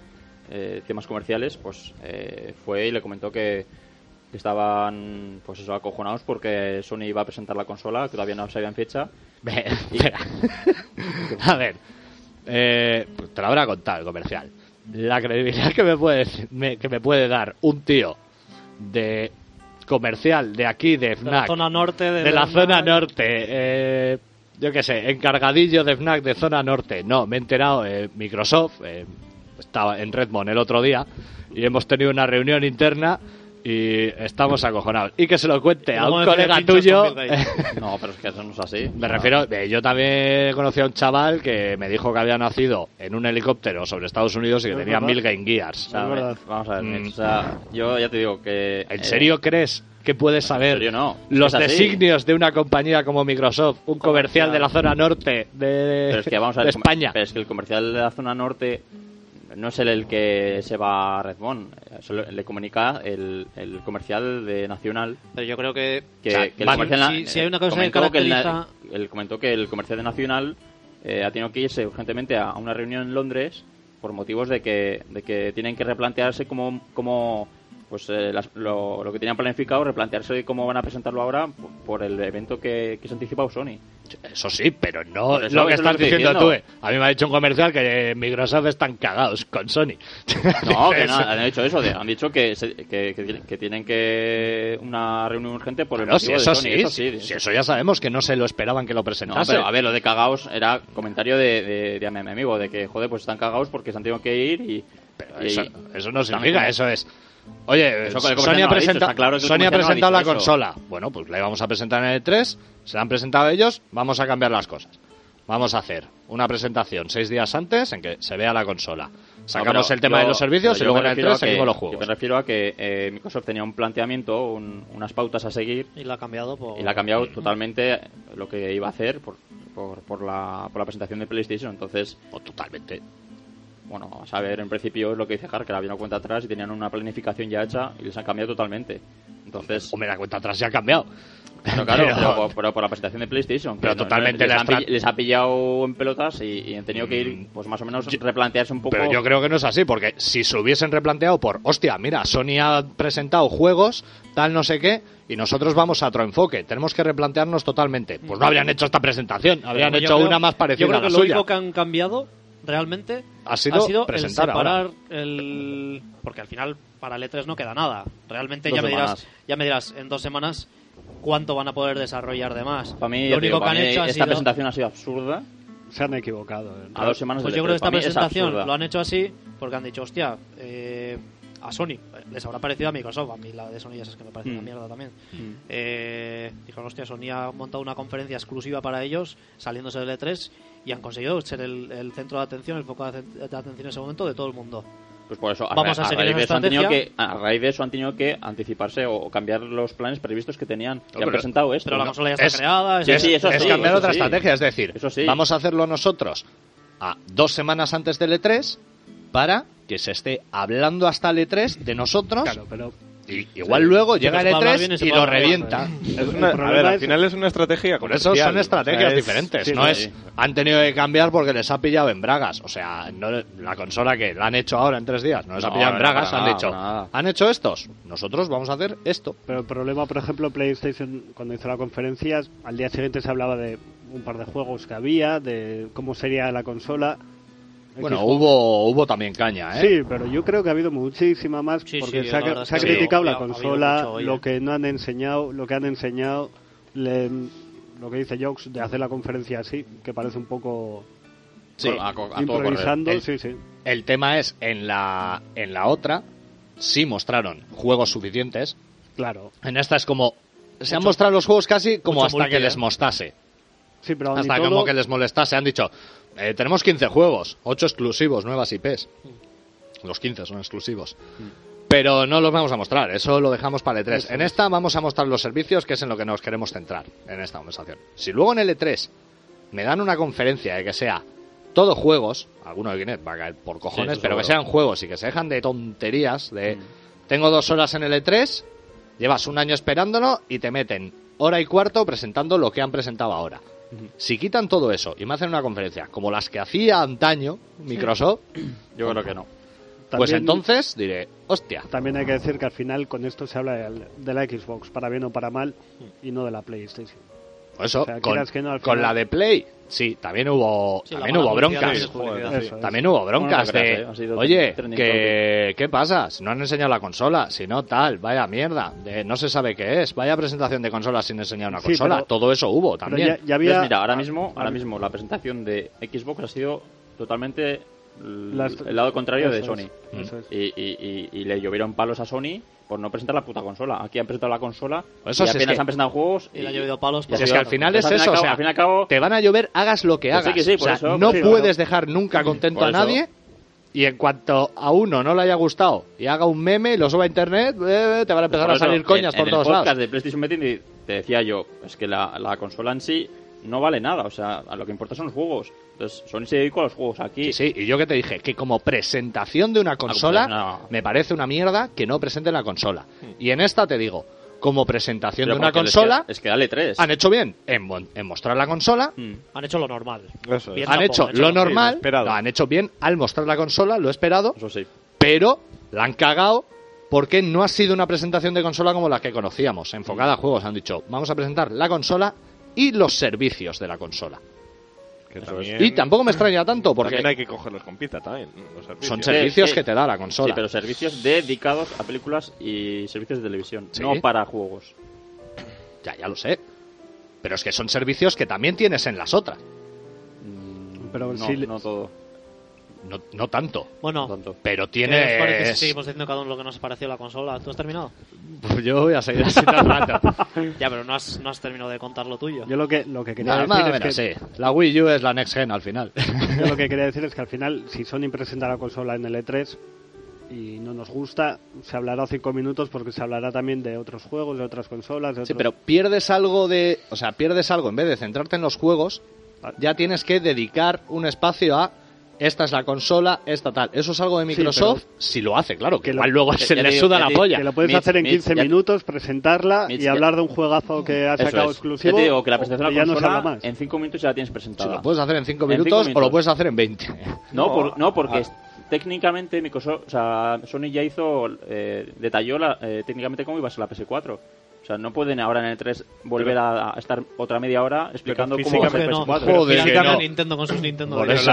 eh, temas comerciales, pues eh, fue y le comentó que, que estaban pues eso acojonados porque Sony iba a presentar la consola, que todavía no sabían fecha. Espera. a ver, eh, pues te lo habrá contado el comercial. La credibilidad que me puede me- que me puede dar un tío de comercial de aquí de De la FNAC zona norte de, de la Bernal. zona norte, eh, yo qué sé, encargadillo de FNAC de zona norte. No, me he enterado, eh, Microsoft, eh, estaba en Redmond el otro día y hemos tenido una reunión interna y estamos acojonados. Y que se lo cuente a un colega tuyo. No, pero es que eso no es así. Me refiero, eh, yo también conocí a un chaval que me dijo que había nacido en un helicóptero sobre Estados Unidos y que tenía mil Game Gears. Vamos a ver, Mm. o sea, yo ya te digo que... ¿En eh, serio crees que puedes saber no, los designios de una compañía como Microsoft, un comercial de la zona norte de, Pero es que vamos a ver, de España? Pero es que el comercial de la zona norte no es el, el que se va a Redmond. Le comunica el, el comercial de Nacional. Pero yo creo que. Que, O sea, que el comercial si- si hay una cosa que comentó que el caracteriza- él comentó que el comercial de Nacional eh, ha tenido que irse urgentemente a una reunión en Londres por motivos de que, de que tienen que replantearse cómo, cómo pues eh, las- lo, lo que tenían planificado, replantearse cómo van a presentarlo ahora por, por el evento que, que se ha anticipado Sony. Eso sí, pero no eso lo que estás estoy diciendo tú. diciendo. eh. A mí me ha dicho un comercial que Microsoft están cagados con Sony. No, que no, han dicho eso, de- han dicho que, se- que, que- tienen que una reunión urgente por el motivo eso de Sony, sí, eso sí, sí, eso ya sabemos que no se lo esperaban que lo No, presentase. pero a ver, lo de cagaos era comentario de, de, de mi amigo, de que, joder, pues están cagados porque se han tenido que ir y... Pero y- eso, eso no significa, eso es. Oye, Eso comercial Sony ha, no presenta- está claro Sony ha comercial no ha presentado la eso. consola. Bueno, pues la íbamos a presentar en el 3, se la han presentado ellos, vamos a cambiar las cosas. Vamos a hacer una presentación seis días antes en que se vea la consola. Sacamos No, el tema yo- de los servicios y yo luego en el refiero 3 a que- seguimos los Yo juegos. me refiero a que eh, Microsoft tenía un planteamiento, un- unas pautas a seguir Y la ha cambiado por. y la ha cambiado totalmente lo que iba a hacer por, por, por la, por la presentación de PlayStation. Entonces, O totalmente. Bueno, a saber, en principio es lo que dice Har, que la habían una cuenta atrás y tenían una planificación ya hecha y les han cambiado totalmente. Entonces, Hombre, la cuenta atrás ya ha cambiado. pero claro, Pero- pero, por- pero por la presentación de PlayStation. que Pero no- no- totalmente les, pill- estra- les ha pillado en pelotas y, y han tenido que Mm. ir, pues más o menos, replantearse un poco. Pero yo creo que no es así, porque si se hubiesen replanteado por, hostia, mira, Sony ha presentado juegos, tal no sé qué, y nosotros vamos a otro enfoque, tenemos que replantearnos totalmente. Pues no habrían hecho esta presentación, habrían hecho creo- una más parecida Yo creo a la que lo suya. único que han cambiado realmente Ha sido el presentar separar ahora. el. Porque al final para el E3 no queda nada. Realmente Dos ya me, dirás, ya me dirás en dos semanas cuánto van a poder desarrollar de más. Para mí, lo único digo, que han ha esta sido. presentación ha sido absurda. Se han equivocado. eh. A dos semanas Pues yo creo que E3. esta es presentación lo han hecho así porque han dicho, hostia, eh, a Sony les habrá parecido a Microsoft. A mí la de Sony ya sabes que me parece una Mm. mierda también. Mm. Eh, dijeron, hostia, Sony ha montado una conferencia exclusiva para ellos, saliéndose del E3, y han conseguido ser el, el centro de atención, el foco de, aten- de atención en ese momento de todo el mundo. Pues por eso, a, Vamos a a raíz de eso han tenido que, a raíz de eso han tenido que anticiparse o, cambiar los planes previstos que tenían. Que han presentado esto. Pero la consola ya está Es- creada. Sí, es- sí, eso es sí, cambiar eso otra sí. estrategia, es decir, Eso sí. vamos a hacerlo nosotros a dos semanas antes del E3 para que se esté hablando hasta el E3 de nosotros Claro, pero y igual luego llega el se puede hablar bien y E3 se y lo revienta. Es una- a ver, al final es una estrategia Por eso son estrategias o sea, es- diferentes. sí, no sí. es han tenido que cambiar porque les ha pillado en bragas. O sea, no, la consola que la han hecho ahora en tres días no les ha No, pillado en bragas. han dicho, han hecho estos. Nosotros vamos a hacer esto. Pero el problema, por ejemplo, PlayStation, cuando hizo la conferencia, al día siguiente se hablaba de un par de juegos que había, de cómo sería la consola. Bueno, Xbox. hubo, hubo también caña, ¿eh? Sí, pero yo creo que ha habido muchísima más Sí, porque sí, se, ha, se criticado sí, la consola, mucho lo ¿eh? que no han enseñado, lo que han enseñado, le- lo que dice Jokes de hacer la conferencia así, que parece un poco Sí. A, a improvisando, El- sí, sí. El tema es, en la, en la otra, sí mostraron juegos suficientes. Claro. En esta es como... Se han mostrado los juegos casi como hasta multi, que ¿eh? les mostase. Sí, pero Hasta todo, como que les molestase. Han dicho, eh, tenemos 15 juegos, 8 exclusivos, nuevas IPs. Los 15 son exclusivos. Pero no los vamos a mostrar, eso lo dejamos para el E3. Eso en es. esta vamos a mostrar los servicios, que es en lo que nos queremos centrar en esta conversación. Si luego en el E3 me dan una conferencia de que sea todo juegos, alguno de Kinect va a caer por cojones, pero que sean juegos y que se dejan de tonterías, de Mm. tengo dos horas en el E3, llevas un año esperándolo y te meten hora y cuarto presentando lo que han presentado ahora. Si quitan todo eso y me hacen una conferencia como las que hacía antaño Microsoft, Yo creo que no. pues también- entonces diré, hostia, También hay que decir que al final con esto se habla de, de la Xbox, para bien o para mal, y no de la PlayStation. Pues eso, O sea, con, que no, con la de Play, sí, también hubo, Sí, también hubo broncas. También hubo broncas de, eh, oye, que, ¿qué pasa? Si no han enseñado la consola, si no tal, vaya mierda, de, no se sabe qué es, vaya presentación de consola sin enseñar una Sí, consola, pero- todo eso hubo también. ya, ya había... Entonces, mira, ahora mismo, Ah, ahora mismo la presentación de Xbox ha sido totalmente el lado contrario de Sony. es, eso es. Y, y- y- y le llovieron palos a Sony por no presentar la puta consola. Aquí han presentado la consola Eso y sí, es apenas que- han presentado juegos. Y le ha llovido palos y Si es que al final es eso, al o sea, al fin y al cabo, te van a llover, hagas lo que sí, hagas. que sí, O por sea, eso, no sí, puedes claro. dejar nunca contento Por a eso. nadie. Y en cuanto a uno no le haya gustado y haga un meme y lo suba a internet, eh, te van a empezar Por a eso, salir coñas en, por en todos el podcast lados. de PlayStation Betting te- te decía yo, es que la, la consola en sí no vale nada, o sea, a lo que importa son los juegos. Entonces, Sony se dedicó a los juegos aquí. Sí, sí, y yo que te dije que como presentación de una consola no. me parece una mierda que no presenten la consola. Y en esta te digo, como presentación Pero de una consola, queda- Es que dale tres. han hecho bien en, mon- en mostrar la consola, Mm. Han hecho lo normal. Eso es. Bien han hecho han lo lo- normal, lo han hecho bien al mostrar la consola, lo esperado, Eso sí. pero la han cagado porque no ha sido una presentación de consola como la que conocíamos, enfocada a juegos. Han dicho, vamos a presentar la consola y los servicios de la consola. También, Y tampoco me extraña tanto porque también hay que cogerlos con pinza también. los servicios. son servicios sí. que te da la consola. Sí, pero servicios dedicados a películas y servicios de televisión, Sí. no para juegos. Ya, ya lo sé. Pero es que son servicios que también tienes en las otras. Mm, Pero no, le- no todo. No, no tanto. Bueno, tanto. Pero ¿qué os parece si tienes... seguimos diciendo cada uno lo que nos pareció la consola? ¿Tú has terminado? Pues yo voy a seguir así todo el rato. Ya, pero no has, no has terminado de contar lo tuyo. Yo lo que, lo que quería Nada, decir es que, sí. La Wii U es la next gen al final. yo lo que quería decir es que al final, si Sony presenta la consola en el E3 y no nos gusta, se hablará cinco minutos porque se hablará también de otros juegos, de otras consolas, de Sí, otros... pero pierdes algo de... O sea, pierdes algo. En vez de centrarte en los juegos, ya tienes que dedicar un espacio a... Esta es la consola, esta tal. Eso es algo de Sí, Microsoft si lo hace, claro. Que que lo- igual luego se le suda la polla. Que lo puedes Mitch, hacer en Mitch, 15 ya- minutos, presentarla Mitch, y hablar de un juegazo que ha sacado es. exclusivo. Ya te digo que la presentación o de la ya no se habla consola más. en 5 minutos ya la tienes Si presentada. lo puedes hacer en 5 En cinco minutos, o lo puedes hacer en 20. No, No, por- no porque ah. técnicamente Microsoft, o sea, Sony ya hizo, eh, detalló la- eh, técnicamente cómo iba a ser la PS4. O sea, no pueden ahora en el 3 volver a, a estar otra media hora explicando cómo va a ser Hombre, no. PS4. Joder, que no. Nintendo con sus Nintendo Por eso.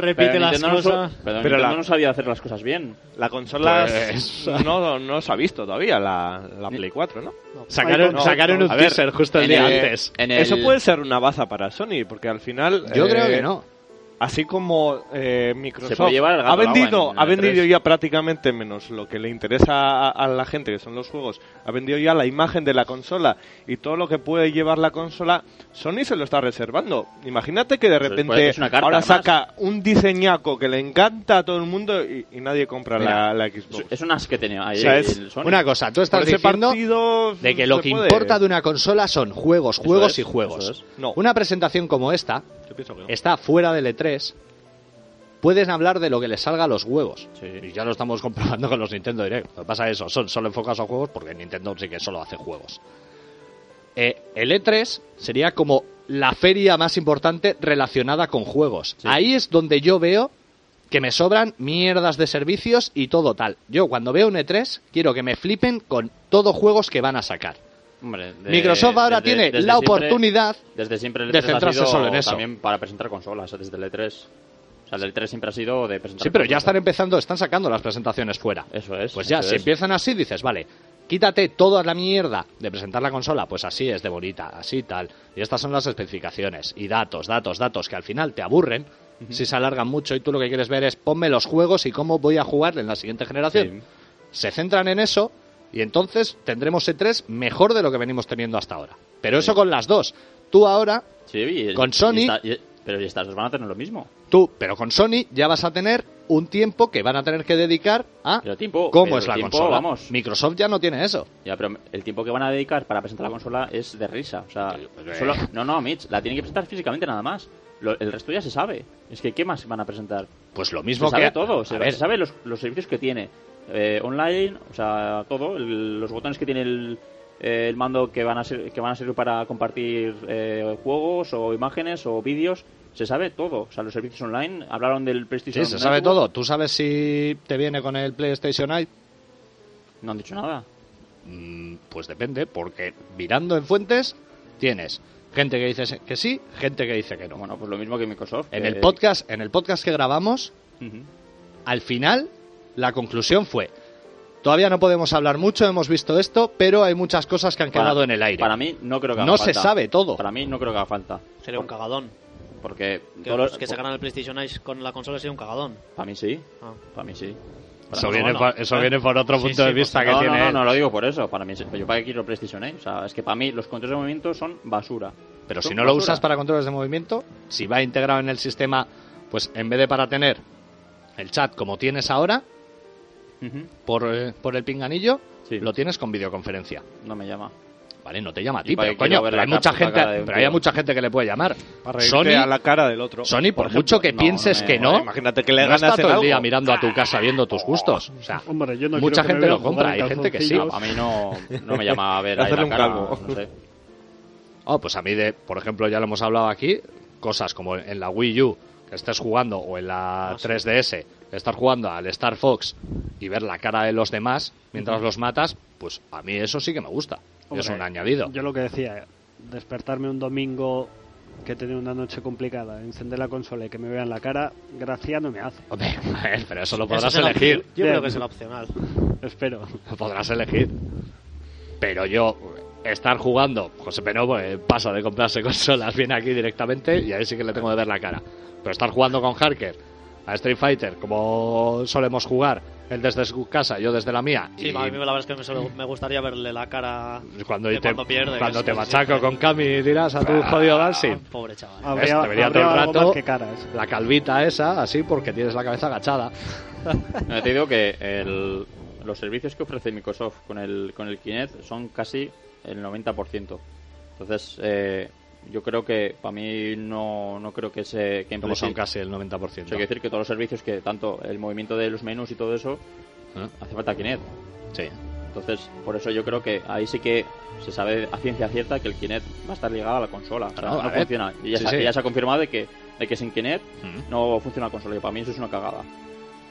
Repite pero las cosas. pero Pero Nintendo la- no sabía hacer las cosas bien. La consola Pues- no, no se ha visto todavía, la, la Play 4, ¿no? Sacaron, no, sacaron un teaser justo el día el- antes. el- Eso puede ser una baza para Sony, porque al final... Yo eh, creo que no. Así como eh, Microsoft Se puede llevar el gato ha vendido, en ha vendido E3. ya prácticamente menos lo que le interesa a, a la gente, que son los juegos, ha vendido ya la imagen de la consola y todo lo que puede llevar la consola, Sony se lo está reservando. Imagínate que de repente Pues carta, ahora además. saca un diseñaco que le encanta a todo el mundo y, y nadie compra Mira, la, la Xbox. Es un as que tenía ahí O sea, es el Sony. una cosa, tú estás diciendo partido de que lo que puede- importa de una consola son juegos, juegos es, y juegos. es. No. Una presentación como esta Yo pienso que no. está fuera del E3. Pueden hablar de lo que les salga a los huevos. Sí. Y ya lo estamos comprobando con los Nintendo Direct. Lo que pasa es eso, son solo enfocados a juegos porque Nintendo sí que solo hace juegos. Eh, el E3 sería como la feria más importante relacionada con juegos. Sí. Ahí es donde yo veo que me sobran mierdas de servicios y todo tal. Yo cuando veo un E3 quiero que me flipen con todo juegos que van a sacar. Hombre, de- Microsoft ahora desde- tiene desde la siempre- oportunidad Desde siempre el de E3 ha centrarse sido solo en eso. También para presentar consolas, desde el E3. O sea, el del 3 siempre ha sido de presentar. Sí, pero ya están empezando, están sacando las presentaciones fuera. Eso es. Pues ya, si es. empiezan así, dices, vale, quítate toda la mierda de presentar la consola, pues así es de bonita, así tal. Y estas son las especificaciones y datos, datos, datos que al final te aburren si se alargan mucho y tú lo que quieres ver es ponme los juegos y cómo voy a jugar en la siguiente generación. Se centran en eso y entonces tendremos E3 mejor de lo que venimos teniendo hasta ahora. Pero eso con las dos. Tú ahora, Sí, y- Con y Sony- y- pero estas dos van a tener lo mismo. tú, pero con Sony ya vas a tener un tiempo que van a tener que dedicar a Pero tiempo. cómo pero es la tiempo, consola. Vamos. Microsoft ya no tiene eso. Ya, pero el tiempo que van a dedicar para presentar la consola es de risa. O sea, Eh. solo, no, no, Mitch, la tienen que presentar físicamente nada más. Lo- el resto ya se sabe. Es que, ¿qué más van a presentar? Pues lo Se mismo sabe que todo. Se, ver, se sabe los, los servicios que tiene. Eh, online, o sea, todo. el- los botones que tiene el, eh, el mando que van a ser, que van a servir para compartir eh, juegos o imágenes o vídeos. Se sabe todo. O sea, los servicios online. Hablaron del PlayStation Sí, se sabe Network, todo. ¿Tú sabes si te viene con el PlayStation Eye? No han dicho nada. Mm, Pues depende, porque mirando en fuentes tienes gente que dice que sí, gente que dice que no. Bueno, pues lo mismo que Microsoft. En que- el podcast, en el podcast que grabamos, al final la conclusión fue todavía no podemos hablar mucho, hemos visto esto, pero hay muchas cosas que han Para- quedado en el aire. Para mí no creo que haga no se falta. sabe todo. Para mí no creo que haga falta. Sería un cagadón. Porque Que, todos los- que sacaran el PlayStation Eye con la consola sería un cagadón. Para mí sí. Ah. Para mí sí. Para Eso, viene, por, eso ¿eh? viene por otro Sí, punto sí, de pues vista que no, tiene. no, no, él. no lo digo por eso. Para mí, sí. yo para qué quiero PlayStation, ¿eh? O sea, es que para mí los controles de movimiento son basura. Pero Son si no lo usas para controles de movimiento, si va integrado en el sistema, pues en vez de para tener el chat como tienes ahora, Por, eh, por el pinganillo, Sí. lo tienes con videoconferencia. No me llama. Vale, no te llama a ¿Y ti, pero coño, pero hay mucha gente, pero hay mucha gente que le puede llamar. Para Sony, a la cara del otro. Sony, por, ejemplo. mucho que no, pienses no me- que no, imagínate que le no ganas está todo el algo. día mirando a tu casa viendo tus gustos. O sea, Hombre, yo no mucha gente lo compra, hay en gente que sí. A mí no, no me llama a ver ahí la cara. No sé. Oh, pues a mí, de, por ejemplo, ya lo hemos hablado aquí, cosas como en la Wii U, que estés jugando, o en la Ah, sí. 3DS, estar jugando al Star Fox y ver la cara de los demás mientras los matas, pues a mí eso sí que me gusta. es un añadido. Yo lo que decía, despertarme un domingo que he tenido una noche complicada, encender la consola y que me vean la cara, gracia no me hace. Hombre, a ver, pero eso lo podrás es el elegir. Yo creo que es el opcional. Espero. Lo podrás elegir. Pero yo, estar jugando, José Penovo eh, pasa de comprarse consolas, viene aquí directamente y ahí sí que le tengo de ver la cara. Pero estar jugando con Harker a Street Fighter, como solemos jugar, él desde su casa, yo desde la mía. Sí, y a mí la verdad es que me, suele- me gustaría verle la cara cuando, de te, cuando pierde. cuando te machaco con Cami dirás a tu jodido Dalsin. Ah, Pobre chaval. Habría, te vería habría todo el rato. más que caras. La calvita esa, así, porque tienes la cabeza agachada. No, te digo que el- los servicios que ofrece Microsoft con el, con el Kinect son casi el 90%. Entonces, eh, yo creo que para mí no, no creo que se que en Como son casi el 90%. o sea, quiero decir que todos los servicios que tanto el movimiento de los menús y todo eso ¿Eh? hace falta Kinect. Sí. Entonces, por eso yo creo que ahí sí que se sabe a ciencia cierta que el Kinect va a estar ligado a la consola. O sea, no funciona. Y ya, Sí, se, sí. ya se ha confirmado de que, de que sin Kinect Mm. no funciona la consola. Y para mí eso es una cagada.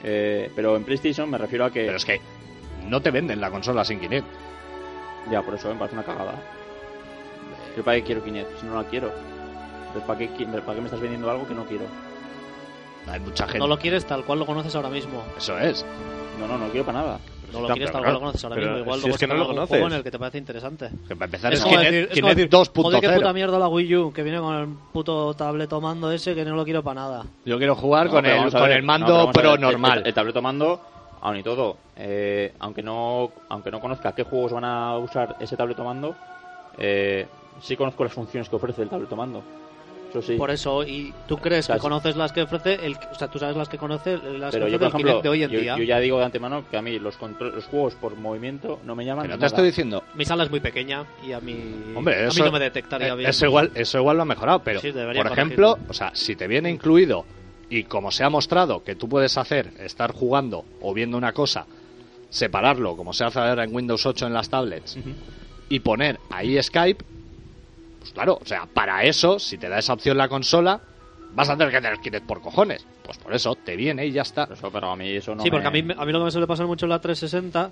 Eh, pero en PlayStation me refiero a que. Pero es que no te venden la consola sin Kinect. Ya, por eso me parece una cagada. Yo para qué quiero Kinect, si no la quiero. ¿para qué, ¿para qué me estás vendiendo algo que no quiero? Hay mucha gente. No lo quieres tal cual lo conoces ahora mismo. Eso es. No, no, no quiero para nada. No lo quieres tal cual lo conoces ahora Pero mismo. Igual si es que te no lo conoces. juego en el que te parece interesante. Que para empezar Es es, como Kinect, decir, es decir, 2.0. joder, qué puta mierda la Wii U, que viene con el puto tableto mando ese que no lo quiero para nada. Yo quiero jugar No, con, pero el, con el no, mando pero pro normal. El, el tableto mando, aún y todo, eh, aunque no aunque no conozca qué juegos van a usar ese tableto mando, eh, sí conozco las funciones que ofrece el tableto mando. Eso sí. Por eso, y tú crees O sea, que conoces las que ofrece, el, o sea, tú sabes las que conoce, las pero que yo, ofrece por ejemplo, de hoy en yo, día. yo ya digo de antemano que a mí los, los juegos por movimiento no me llaman no te nada. estoy diciendo. Mi sala es muy pequeña y a mí, Hombre, a eso, mí no me detectaría eh, bien. Eso igual, eso igual lo ha mejorado, pero Sí, debería por ejemplo, corregirlo. o sea, si te viene incluido y como se ha mostrado que tú puedes hacer, estar jugando o viendo una cosa, separarlo, como se hace ahora en Windows 8 en las tablets, y poner ahí Skype, pues claro, o sea, para eso, si te da esa opción la consola, vas a tener que tener Kinect por cojones. Pues por eso te viene y ya está. Eso, pero a mí eso no sí, porque me- a mí, me- a mí lo que me suele pasar mucho en la 360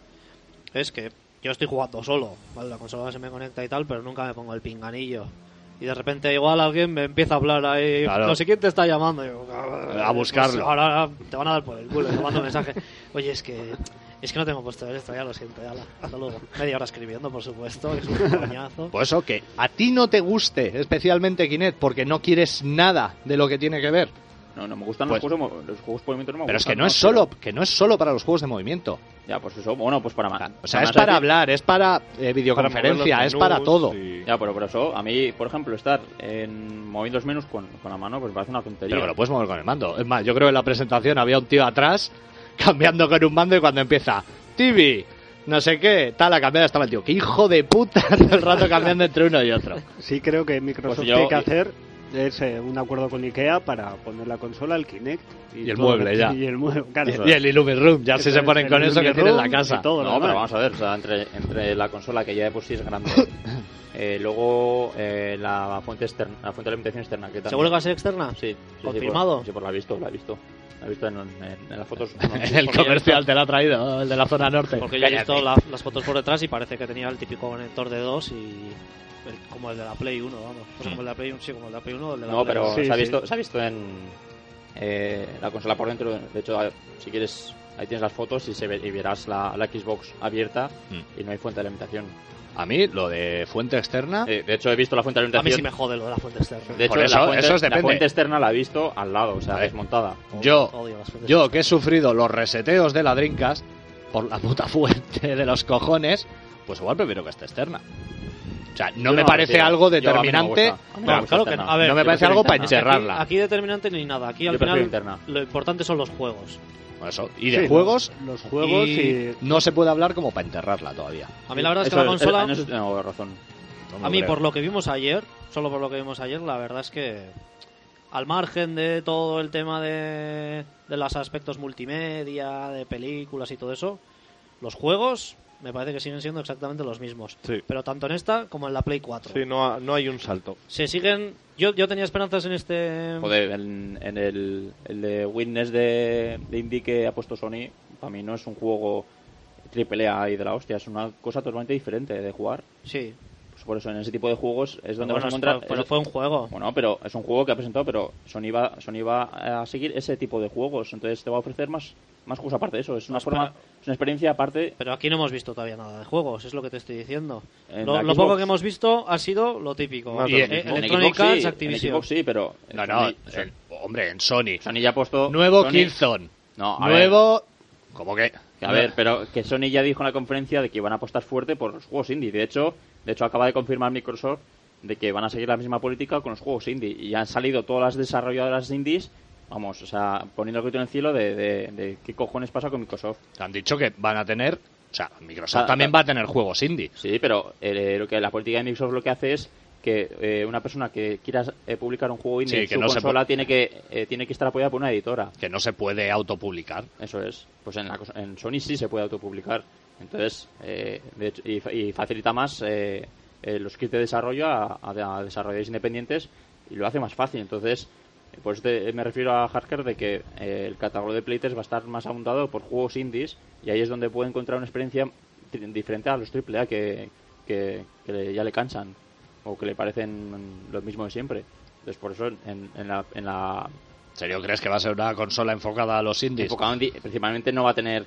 es que yo estoy jugando solo, ¿vale? La consola se me conecta y tal, pero nunca me pongo el pinganillo. Y de repente igual alguien me empieza a hablar ahí, Claro. no sé quién te está llamando. Y digo, A buscarlo. pues ahora, te van a dar por el culo, te mando mensaje. Oye, es que es que no tengo puesto esto, ya lo siento, ya la- hasta luego. Media hora escribiendo, por supuesto, que es un coñazo. Pues eso, que a ti no te guste especialmente Kinect porque no quieres nada de lo que tiene que ver. No, no me gustan Pues- los juegos de mo- los juegos por movimiento no me Pero es que no es pero- solo, que no es solo para los juegos de movimiento. Ya, pues eso, bueno, pues para más. O sea, es para hablar, es para eh, videoconferencia, Para es para todo. y- Ya, pero por eso, a mí, por ejemplo, estar en moviendo los menús con, con la mano, pues me parece una tontería. Pero que lo puedes mover con el mando. Es más, yo creo que en la presentación había un tío atrás cambiando con un mando y cuando empieza TV, no sé qué, tal, a cambiar estaba el tío. ¡Qué hijo de puta! Todo el rato cambiando entre uno y otro. Sí creo que Microsoft Pues yo- tiene que hacer es eh, un acuerdo con Ikea para poner la consola, el Kinect Y el todo mueble, ya. Y el mueble, claro. Y, y el Illumin ya si se ponen el con eso que tienen en la Room casa. y todo No, pero vamos a ver, o sea, entre, entre la consola que ya de por sí es grande, eh, luego eh, la fuente externa, la fuente de alimentación externa. Que ¿Seguro que va a ser externa? Sí, sí, sí, ¿Confirmado? por- Sí, por la he visto, la he visto. He visto en, en- en las fotos. el comercial te lo ha traído, el de la zona norte. Porque yo he visto la- las fotos por detrás y parece que tenía el típico conector de dos y el- como el de la Play 1, vamos. Pues como el de la Play 1, sí, como el de la Play 1 o el de la No, Play pero Sí, se, ha sí. visto, se ha visto en eh, la consola por dentro. De hecho, a- si quieres, ahí tienes las fotos y, se ve- y verás la, la Xbox abierta Mm. y no hay fuente de alimentación. A mí, lo de fuente externa, Eh, de hecho, he visto la fuente de A mí alimentación. sí me jode lo de la fuente externa. De hecho, Por eso- la, fuente, eso es la fuente externa la he visto al lado, o sea, desmontada. yo, Odio yo que he sufrido los reseteos de la Dreamcast por la puta fuente de los cojones, pues igual prefiero que esté externa. O sea, no me parece prefiero. algo Yo no determinante. no Claro, que externa. no. A ver, no me parece algo para encerrarla. Aquí, aquí determinante ni nada. Aquí al Yo final interna. lo importante son los juegos. Eso. Y de Sí, juegos, Los juegos Y- y... no se puede hablar como para enterrarla todavía. A mí la verdad es que Eso la consola, razón. No a mí creo. por lo que vimos ayer, solo por lo que vimos ayer, la verdad es que al margen de todo el tema de, de los aspectos multimedia, de películas y todo eso, los juegos me parece que siguen siendo exactamente los mismos. Sí. Pero tanto en esta como en la Play 4. Sí, no, ha- no hay un salto. Se siguen... Yo, yo tenía esperanzas en este... Joder, en, en el, el de Witness de, de Indie que ha puesto Sony, para mí no es un juego triple A y de la hostia, es una cosa totalmente diferente de jugar. Sí. Pues por eso en ese tipo de juegos es donde Bueno, vas a encontrar... pero, fue un juego. Bueno, pero es un juego que ha presentado, pero Sony va, Sony va a seguir ese tipo de juegos, entonces te va a ofrecer más, más juegos aparte de eso. Es una Más forma, es una experiencia aparte. Pero aquí no hemos visto todavía nada de juegos, es lo que te estoy diciendo. En Lo, la lo Xbox- poco que hemos visto ha sido lo típico. Eh, mismo. En Electronic sí, Arts, en Activision. Xbox sí, pero No, no, Sony, en- hombre, en Sony. Sony ya ha puesto Nuevo Sony- Killzone. No, a ver, Nuevo. ¿Cómo que? que a ver, pero que Sony ya dijo en la conferencia de que iban a apostar fuerte por los juegos indie. De hecho, de hecho acaba de confirmar Microsoft de que van a seguir la misma política con los juegos indie y ya han salido todas las desarrolladoras indies, vamos, o sea, poniendo el grito en el cielo de, de, de qué cojones pasa con Microsoft. Han dicho que van a tener. O sea, Microsoft Ah, también va a tener juegos indie. Sí, pero eh, lo que la política de Microsoft lo que hace es que eh, una persona que quiera eh, publicar un juego indie Sí, en que su no consola tiene que eh, tiene que estar apoyada por una editora. Que no se puede autopublicar. Eso es. Pues en, la en Sony sí se puede autopublicar. Entonces, eh, de hecho, y, y facilita más eh, eh, los kits de desarrollo a, a- a desarrolladores independientes y lo hace más fácil. Entonces, te- me refiero a Hacker de que eh, el catálogo de Playtest va a estar más abundado por juegos indies y ahí es donde puede encontrar una experiencia diferente a los AAA que, que, que le- ya le cansan o que le parecen lo mismo de siempre. Entonces, por eso en, en la, en la ¿En serio crees que va a ser una consola enfocada a los indies? en principalmente no va a tener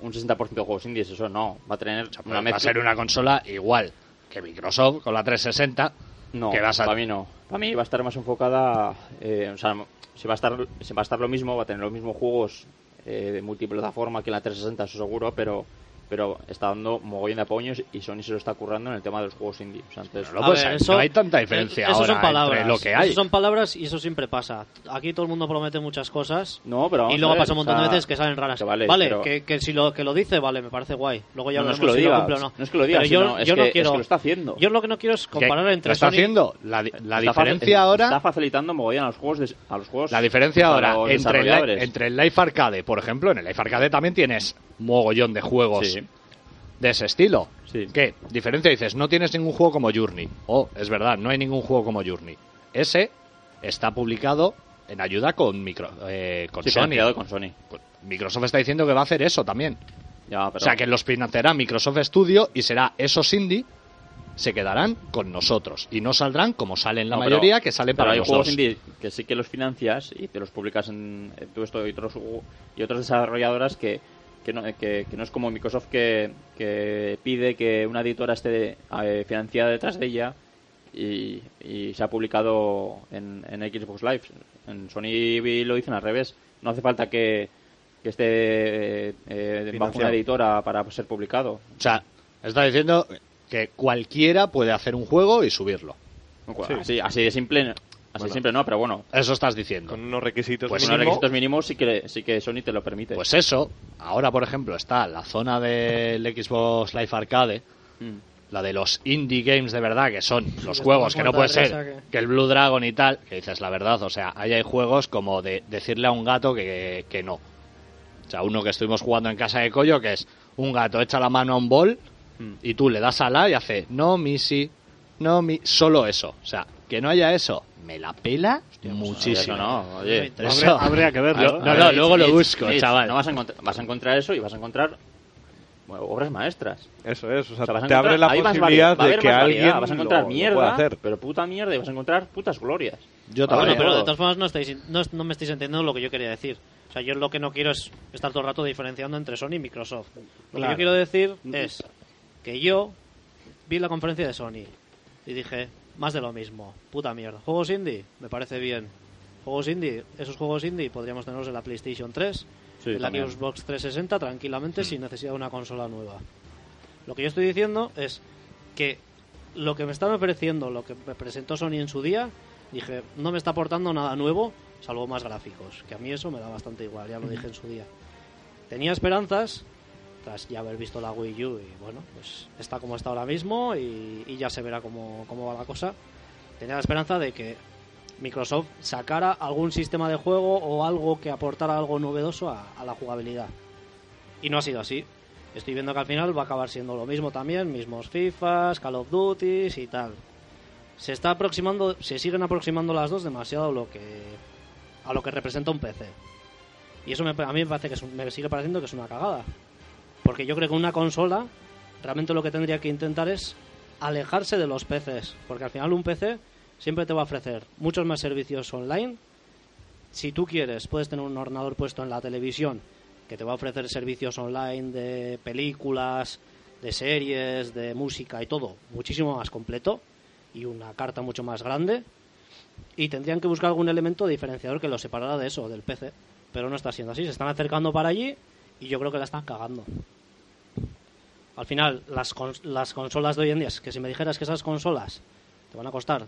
un 60% de juegos indies, eso no. Va a tener O sea, una va a ser una consola igual que Microsoft con la 360. No, que vas a- para mí no. Para mí va a estar más enfocada. eh, o sea, si va, a estar, si va a estar lo mismo, va a tener los mismos juegos eh, de multiplataforma que en la 360, eso seguro, pero pero está dando mogollón de apoyos y Sony se lo está currando en el tema de los juegos indie. O sea, entonces, No, A pues, ver, no eso- hay tanta diferencia eh, eso ahora son palabras, entre lo que hay. Eso son palabras y eso siempre pasa. Aquí todo el mundo promete muchas cosas. no, pero y luego pasa un montón o sea, de veces que salen raras. que vale, vale, pero- que, que si lo que lo dice, vale, me parece guay. Luego ya No, no es que lo si diga, cumple o no. no es que lo diga, Pero yo, es yo que- no es quiero, que lo está haciendo. Yo lo que no quiero es comparar entre lo está Sony- haciendo. La, está diferencia ahora. está facilitando mogollón a los juegos de- a los juegos La diferencia ahora el, entre el Life Arcade, por ejemplo, en el Life Arcade también tienes mogollón de juegos Sí. de ese estilo. Sí. ¿Qué? Diferencia dices, no tienes ningún juego como Journey. Oh, es verdad, no hay ningún juego como Journey. Ese está publicado en ayuda con, micro, eh, con Sí, Sony. con Sony. Microsoft está diciendo que va a hacer eso también. Ya, pero- O sea, que los financiará Microsoft Studio y será esos indie se quedarán con nosotros y no saldrán como salen la No, pero- mayoría, que salen pero para hay los juegos dos. indie que sí que los financias y te los publicas en, en tú esto y otros y otras desarrolladoras que que no, que, que no es como Microsoft que, que pide que una editora esté eh, financiada detrás de ella y, y se ha publicado en, en Xbox Live. En Sony lo dicen al revés. No hace falta que, que esté eh, eh, bajo una editora para ser publicado. O sea, está diciendo que cualquiera puede hacer un juego y subirlo. Así, así de simple, así Bueno. simple no, pero bueno. Eso estás diciendo. Con unos requisitos Pues Con unos mínimos. requisitos mínimos sí que, sí que Sony te lo permite. Pues eso, ahora por ejemplo está la zona del Xbox Live Arcade, Mm. la de los indie games de verdad, que son los juegos, que no puede ser que- que el Blue Dragon y tal, que dices la verdad, o sea, ahí hay juegos como de decirle a un gato que, que no. O sea, uno que estuvimos jugando en casa de Coyo, que es un gato echa la mano a un bol Mm. y tú le das a la y hace no, mi sí, no, mi, solo eso. O sea, que no haya eso, me la pela muchísimo. Eso no, oye. Eso- Habría, habría que verlo. Yo- no, no, luego lo busco, chaval. No vas a, encontrar, vas a encontrar eso y vas a encontrar bueno, obras maestras. Eso es, o sea, O te abre la posibilidad de que alguien vas a encontrar lo- mierda, pueda hacer. pero puta mierda y vas a encontrar putas glorias. Yo Ah, también. Bueno, pero de todas formas no, estáis, no, no me estáis entendiendo lo que yo quería decir. O sea, yo lo que no quiero es estar todo el rato diferenciando entre Sony y Microsoft. Lo que yo quiero decir es que yo vi la conferencia de Sony y dije, más de lo mismo, puta mierda. Juegos indie, me parece bien. Juegos indie, esos juegos indie podríamos tenerlos en la PlayStation 3, Sí, en la también. Xbox 360 tranquilamente sin necesidad de una consola nueva. Lo que yo estoy diciendo es que lo que me están ofreciendo, lo que me presentó Sony en su día, dije, no me está aportando nada nuevo, salvo más gráficos, que a mí eso me da bastante igual, ya lo dije en su día. Tenía esperanzas, tras ya haber visto la Wii U, y bueno, pues está como está ahora mismo y, y ya se verá cómo, cómo va la cosa. Tenía la esperanza de que Microsoft sacara algún sistema de juego o algo que aportara algo novedoso a, a la jugabilidad. Y no ha sido así. Estoy viendo que al final va a acabar siendo lo mismo también, mismos FIFAs, Call of Duty y tal. Se está aproximando, se siguen aproximando las dos demasiado a lo que a lo que representa un PC. Y eso me- a mí me parece que es me sigue pareciendo que es una cagada. Porque yo creo que una consola realmente lo que tendría que intentar es alejarse de los PCs, porque al final un PC siempre te va a ofrecer muchos más servicios online. Si tú quieres, puedes tener un ordenador puesto en la televisión que te va a ofrecer servicios online de películas, de series, de música y todo, muchísimo más completo y una carta mucho más grande. Y tendrían que buscar algún elemento diferenciador que lo separara de eso, del PC. Pero no está siendo así, se están acercando para allí y yo creo que la están cagando. Al final, las, las consolas de hoy en día, es que si me dijeras que esas consolas te van a costar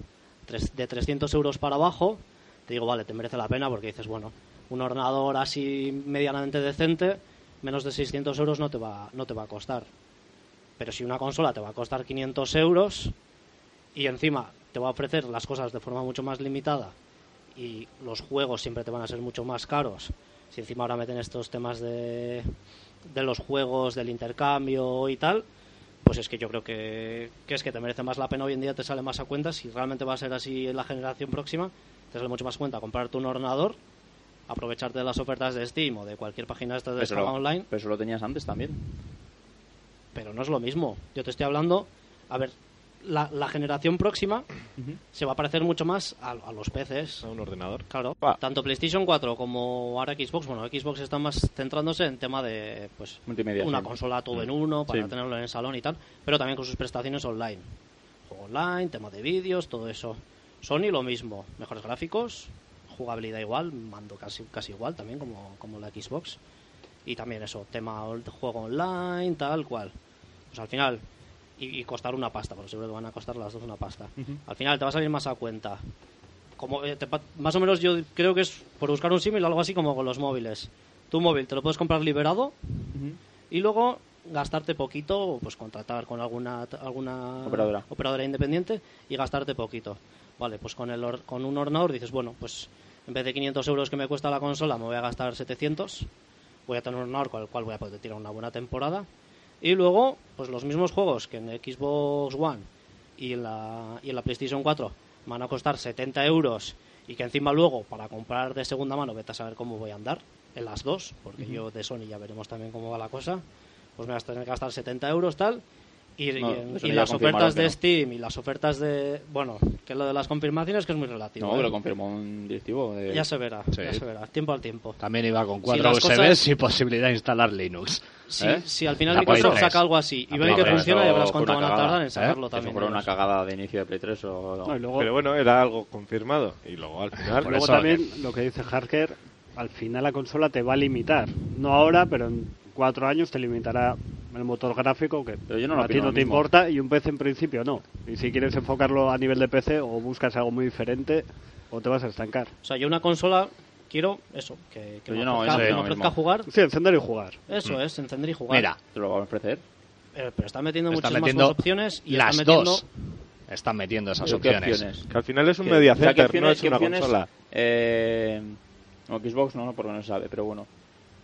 de 300 euros para abajo, te digo, vale, te merece la pena porque dices, bueno, un ordenador así medianamente decente, menos de 600 euros no te va, no te va a costar. Pero si una consola te va a costar 500 euros y encima te va a ofrecer las cosas de forma mucho más limitada y los juegos siempre te van a ser mucho más caros, si encima ahora meten estos temas de, de los juegos, del intercambio y tal, pues es que yo creo que, que es que te merece más la pena hoy en día, te sale más a cuenta, si realmente va a ser así en la generación próxima, te sale mucho más cuenta comprarte un ordenador, aprovecharte de las ofertas de Steam o de cualquier página esta de descarga online, pero eso lo tenías antes también. pero no es lo mismo. Yo te estoy hablando, a ver, la, la generación próxima se va a parecer mucho más a, a los PCs. a un ordenador. Claro, tanto PlayStation 4 como ahora Xbox, bueno, Xbox está más centrándose en tema de pues Multimedia, una sí. consola todo en uno para Sí. tenerlo en el salón y tal, pero también con sus prestaciones online. Juego online, tema de vídeos, todo eso. Sony lo mismo, mejores gráficos, jugabilidad igual, mando casi casi igual también como, como la Xbox. Y también eso, tema de juego online, tal cual. Pues al final y, y costar una pasta, porque seguro que van a costar las dos una pasta. Al final te va a salir más a cuenta como eh, te más o menos yo creo que es por buscar un símil algo así como con los móviles. Tu móvil te lo puedes comprar liberado y luego gastarte poquito, pues contratar con alguna alguna Operadora. operadora independiente y gastarte poquito. Vale, pues con el or- con un ordenador dices, bueno, pues en vez de 500 euros que me cuesta la consola, me voy a gastar 700. Voy a tener un ordenador con el cual voy a poder tirar una buena temporada. Y luego, pues los mismos juegos que en Xbox One y en la, y en la PlayStation 4 van a costar 70 euros y que encima luego para comprar de segunda mano vete a saber cómo voy a andar en las dos, porque yo de Sony ya veremos también cómo va la cosa, pues me vas a tener que gastar 70 euros tal Y, No, y- eso las ofertas de no. Steam y las ofertas de. Bueno, que lo de las confirmaciones que es muy relativo. No, ¿eh? que lo confirmó un directivo. De... Ya se verá, Sí. ya se verá. Tiempo al tiempo. También iba con Si cuatro las USBs cosas- y posibilidad de instalar Linux. Si, ¿Eh? si al final Microsoft 3. saca algo así y ven que 3. funciona, ya verás Eso fue cuánto una van a tardar en ¿eh? sacarlo Eso también. fuera una ellos. cagada de inicio de Play 3 o... No, luego, Pero bueno, era algo confirmado. Y luego al final... Luego eso- también lo que dice Harker, al final la consola te va a limitar. No ahora, pero en cuatro años te limitará el motor gráfico que Pero yo no lo a ti no lo te mismo. importa y un PC en principio no. Y si quieres enfocarlo a nivel de PC o buscas algo muy diferente o te vas a estancar. O sea, yo una consola quiero eso, que, que Pero me yo no, ofrezca, que me lo ofrezca jugar. Sí, encender y jugar. Eso es, encender y jugar. Mira, ¿Te lo van a ofrecer? Eh, pero está metiendo están muchas metiendo más opciones y las está metiendo... dos. Están metiendo esas ¿Pero opciones. opciones? Que al final es un ¿Qué- media o sea, ¿qué center, no es una consola. Eh, no, Xbox no, no, porque no se sabe, pero bueno.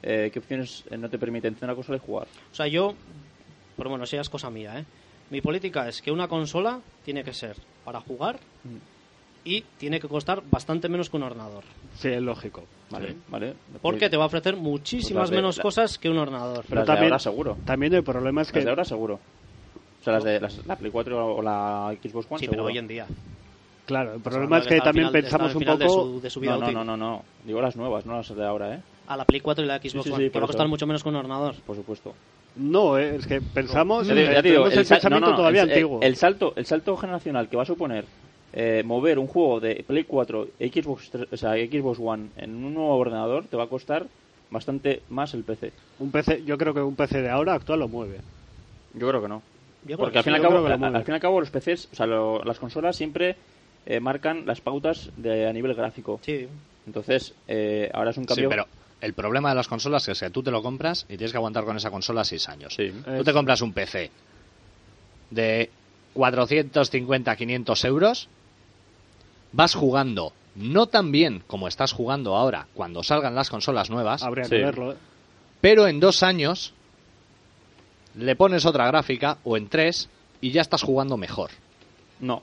Eh, ¿Qué opciones eh, no te permiten encender una consola y jugar? O sea, yo, pero bueno, eso ya es cosa mía, ¿eh? Mi política es que una consola tiene que ser para jugar Mm. y tiene que costar bastante menos que un ordenador. Sí, es lógico. Vale, vale. Porque te va a ofrecer muchísimas Pues de- menos la- cosas que un ordenador. Las de también- ahora seguro. También el problema es Las de que ahora seguro. O sea, las de las- la Play 4 o la Xbox One Sí, seguro. pero hoy en día. Claro, el O problema sea, es que también final- pensamos un de poco su, de su vida No, no, no, no, no. Digo las nuevas, no las de ahora, ¿eh? A la Play 4 y la Xbox sí, One, sí, que va a costar mucho menos que un ordenador. Por supuesto. no, eh, es que pensamos ya digo, el, pensamiento no, no, todavía el, antiguo. El, salto, el salto generacional que va a suponer eh, mover un juego de Play 4 Xbox, 3 o sea, Xbox One en un nuevo ordenador te va a costar bastante más el PC. Un PC, yo creo que un PC de ahora actual lo mueve. Yo creo que no. Yo Porque que al fin, sí, y al cabo, al, fin y al cabo los PCs, o sea, lo- las consolas siempre eh, marcan las pautas de, a nivel gráfico. Sí, Entonces, eh, ahora es un Sí, cambio... pero el problema de las consolas es que tú te lo compras y tienes que aguantar con esa consola seis años. Sí. Tú te compras un PC de 450, 500 euros, vas jugando no tan bien como estás jugando ahora cuando salgan las consolas nuevas, Habría Sí. que verlo. ¿eh? pero en dos años le pones otra gráfica o en tres y ya estás jugando mejor. No.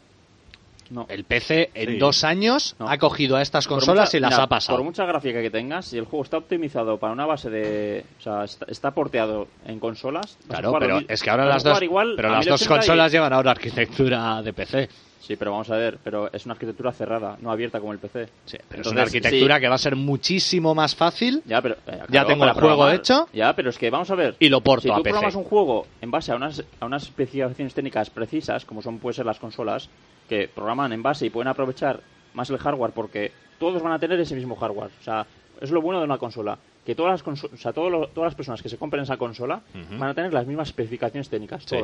No. El PC en Sí. dos años No. ha cogido a estas consolas mucha- y las mira, ha pasado. Por mucha gráfica que tengas, si el juego está optimizado para una base de. O sea, está, está porteado en consolas. Claro, pero es que ahora las dos, igual pero las dos 1080 y- consolas llevan ahora arquitectura de PC. Sí, pero vamos a ver, pero es una arquitectura cerrada, no abierta como el PC. Sí, pero es Entonces, una arquitectura sí. que va a ser muchísimo más fácil Ya, pero, eh, Ya tengo el juego programar. hecho. Ya, pero es que vamos a ver. y lo porto si a tú PC. programas un juego en base a unas, a unas especificaciones técnicas precisas, como son pueden ser las consolas, que programan en base y pueden aprovechar más el hardware porque todos van a tener ese mismo hardware. O sea, es lo bueno de una consola. Que todas las, conso- o sea, todo lo- todas las personas que se compren esa consola van a tener las mismas especificaciones técnicas, Sí.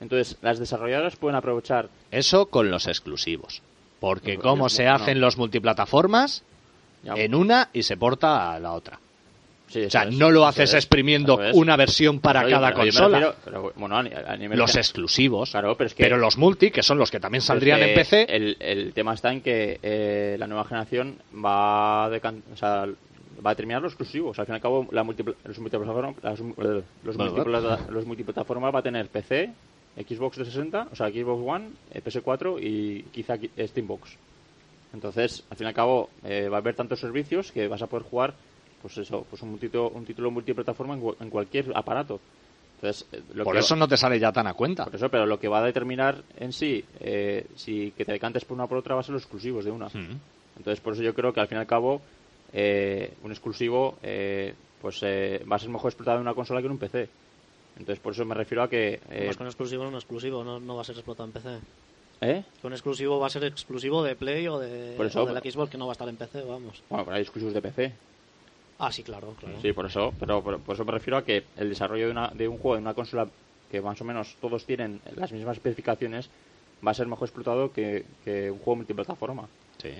Entonces, las desarrolladoras pueden aprovechar. Eso con los exclusivos. Porque No, como no, se no. hacen los multiplataformas ya- en una y se porta a la otra. sí, O sea, es, no lo haces es, exprimiendo una versión para cada yo consola. refiero- pero, bueno, a, ni- a nivel Los de- exclusivos. Claro, pero es que Pero los multi, que son los que también saldrían en PC, El, el tema está en que eh, la nueva generación va a, decan- o sea, va a terminar los exclusivos. Al fin y al cabo, la multipla- los, multiplataforma- las- eh, los multiplataformas va a tener PC, Xbox 360, o sea, Xbox One, eh, PS4 y quizá qui- Steambox. Entonces, al fin y al cabo, eh, va a haber tantos servicios que vas a poder jugar, pues eso, pues un, título, un título multiplataforma en, cu- en cualquier aparato. Entonces, eh, lo por que eso va- no te sale ya tan a cuenta. por eso, pero lo que va a determinar en sí, eh, si que te decantes por una o por otra, va a ser los exclusivos de una. Entonces, por eso yo creo que al fin y al cabo, eh, un exclusivo eh, pues eh, va a ser mejor explotado en una consola que en un PC. Entonces, por eso me refiero a que. eh, Más un exclusivo, no un exclusivo, no, no va a ser explotado en PC. ¿eh? Un exclusivo va a ser exclusivo de Play o de, Por eso, o de la Xbox, que no va a estar en PC, vamos. Bueno, pero hay exclusivos de PC. Ah, sí, claro, claro. Sí, por eso, pero por, por eso me refiero a que el desarrollo de, una, de un juego en una consola que más o menos todos tienen las mismas especificaciones va a ser mejor explotado que, que un juego multiplataforma. Sí.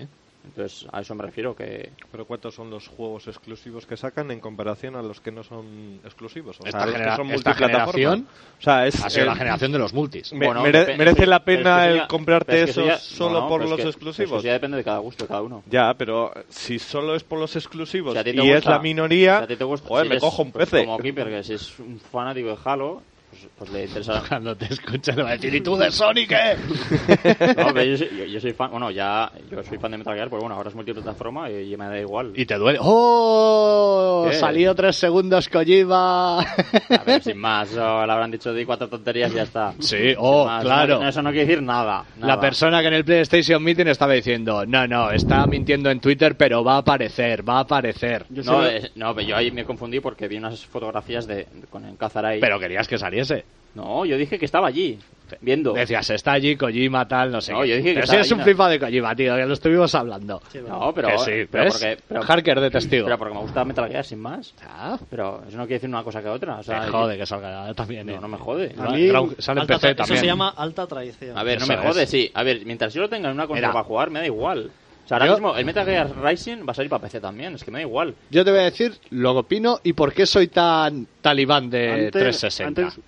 Entonces, a eso me refiero que Pero ¿cuántos son los juegos exclusivos que sacan en comparación a los que no son exclusivos? O Esta genera- son esta generación O sea, es Ha sido el- la generación de los multis. me- Bueno, mere- merece la es pena el ya- comprarte es eso ya- solo no, por es los que- exclusivos. Eso ya depende de cada gusto de cada uno. Ya, pero si solo es por los exclusivos Si y es gusta- la minoría, si gusta- joder, si me eres, cojo un pues, PC. Como Keeper, que si es un fanático de Halo, pues, pues le interesa. Cuando te escuche le va a decir, ¿y tú de? No, pero yo, soy, yo- yo soy fan, bueno, ya, yo soy fan de Metal Gear, pero bueno, ahora es multiplataforma y, me da igual. Y te duele. ¡Oh! ¿Qué? Salió tres segundos Kojima. A ver, sin más, o le habrán dicho de cuatro tonterías y ya está. Sí, oh, más, claro. no- eso no quiere decir nada. La persona que en el PlayStation Meeting estaba diciendo, no, no, está mintiendo en Twitter, pero va a aparecer, va a aparecer. Yo No, sé- eh, no, pero yo ahí me confundí porque vi unas fotografías de, con el Cazaray. Pero querías que saliese. No, yo dije que estaba allí, viendo. Decías, está allí Kojima, tal, no sé. No, qué. yo dije que pero si es un no. FIFA de Kojima, tío, que lo estuvimos hablando. No, pero, que sí, pero ¿ves? porque, pero, Harker de testigo. pero porque me gusta Metal Gear sin más. Ah, Pero eso no quiere decir una cosa que otra. O sea, me jode que salga también. No, eh. no me jode. A mí- Ground- sale en PC también. Eso se llama alta traición. A ver, no Eso me jode, es. sí. A ver, mientras yo lo tenga en una consola para jugar, me da igual. O sea, ahora Yo- mismo el Metal Gear Rising va a salir para PC también, es que me da igual. Yo te voy a decir lo que opino y por qué soy tan talibán de antes, 360. antes,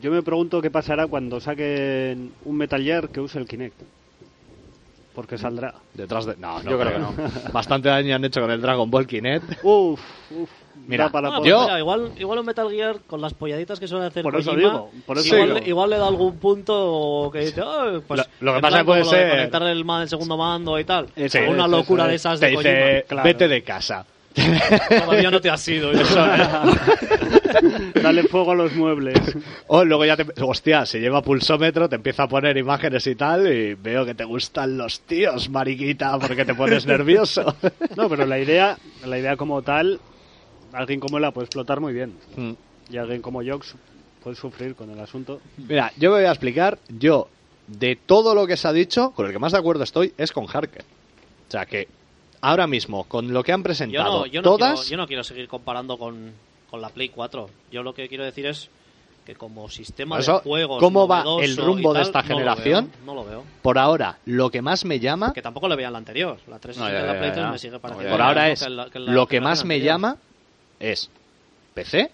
yo me pregunto qué pasará cuando saquen un Metal Gear que use el Kinect. Porque saldrá. Detrás de... No, no, Yo creo que no. Bastante daño han hecho con el Dragon Ball Kinect. Uf, uf. Mira, para Ah, pues yo- mira, igual, igual un Metal Gear con las polladitas que suele hacer Por eso Kojima, digo, por eso igual, digo. le- igual le da algún punto que dice, "Ah, pues, Lo- lo que pasa puede ser- conectarle el, ma- el segundo mando y tal. Eso una es, locura de es. esas Te de dice, Kojima. claro. vete de casa. Todavía no te has ido. Dale fuego a los muebles. O luego ya te... Hostia, se lleva pulsómetro, te empieza a poner imágenes y tal, y veo que te gustan los tíos, mariquita, porque te pones nervioso. No, pero la idea, la idea como tal, alguien como él la puede explotar muy bien. Mm. Y alguien como Jox puede sufrir con el asunto. Mira, yo me voy a explicar, yo, de todo lo que se ha dicho, con el que más de acuerdo estoy es con Harker. O sea que, ahora mismo, con lo que han Yo presentado, no, yo, no todas... quiero, yo no quiero seguir comparando con, con la Play 4. Yo lo que quiero decir es que como sistema eso, de juegos ¿cómo va el rumbo de esta no lo generación? veo, No lo veo. Por ahora, lo que más me llama, Que tampoco le vean la anterior. La 360 No, ya, la Play ya, 3 ya. me sigue pareciendo. por ahora que es la- que la lo que más me anterior. llama es PC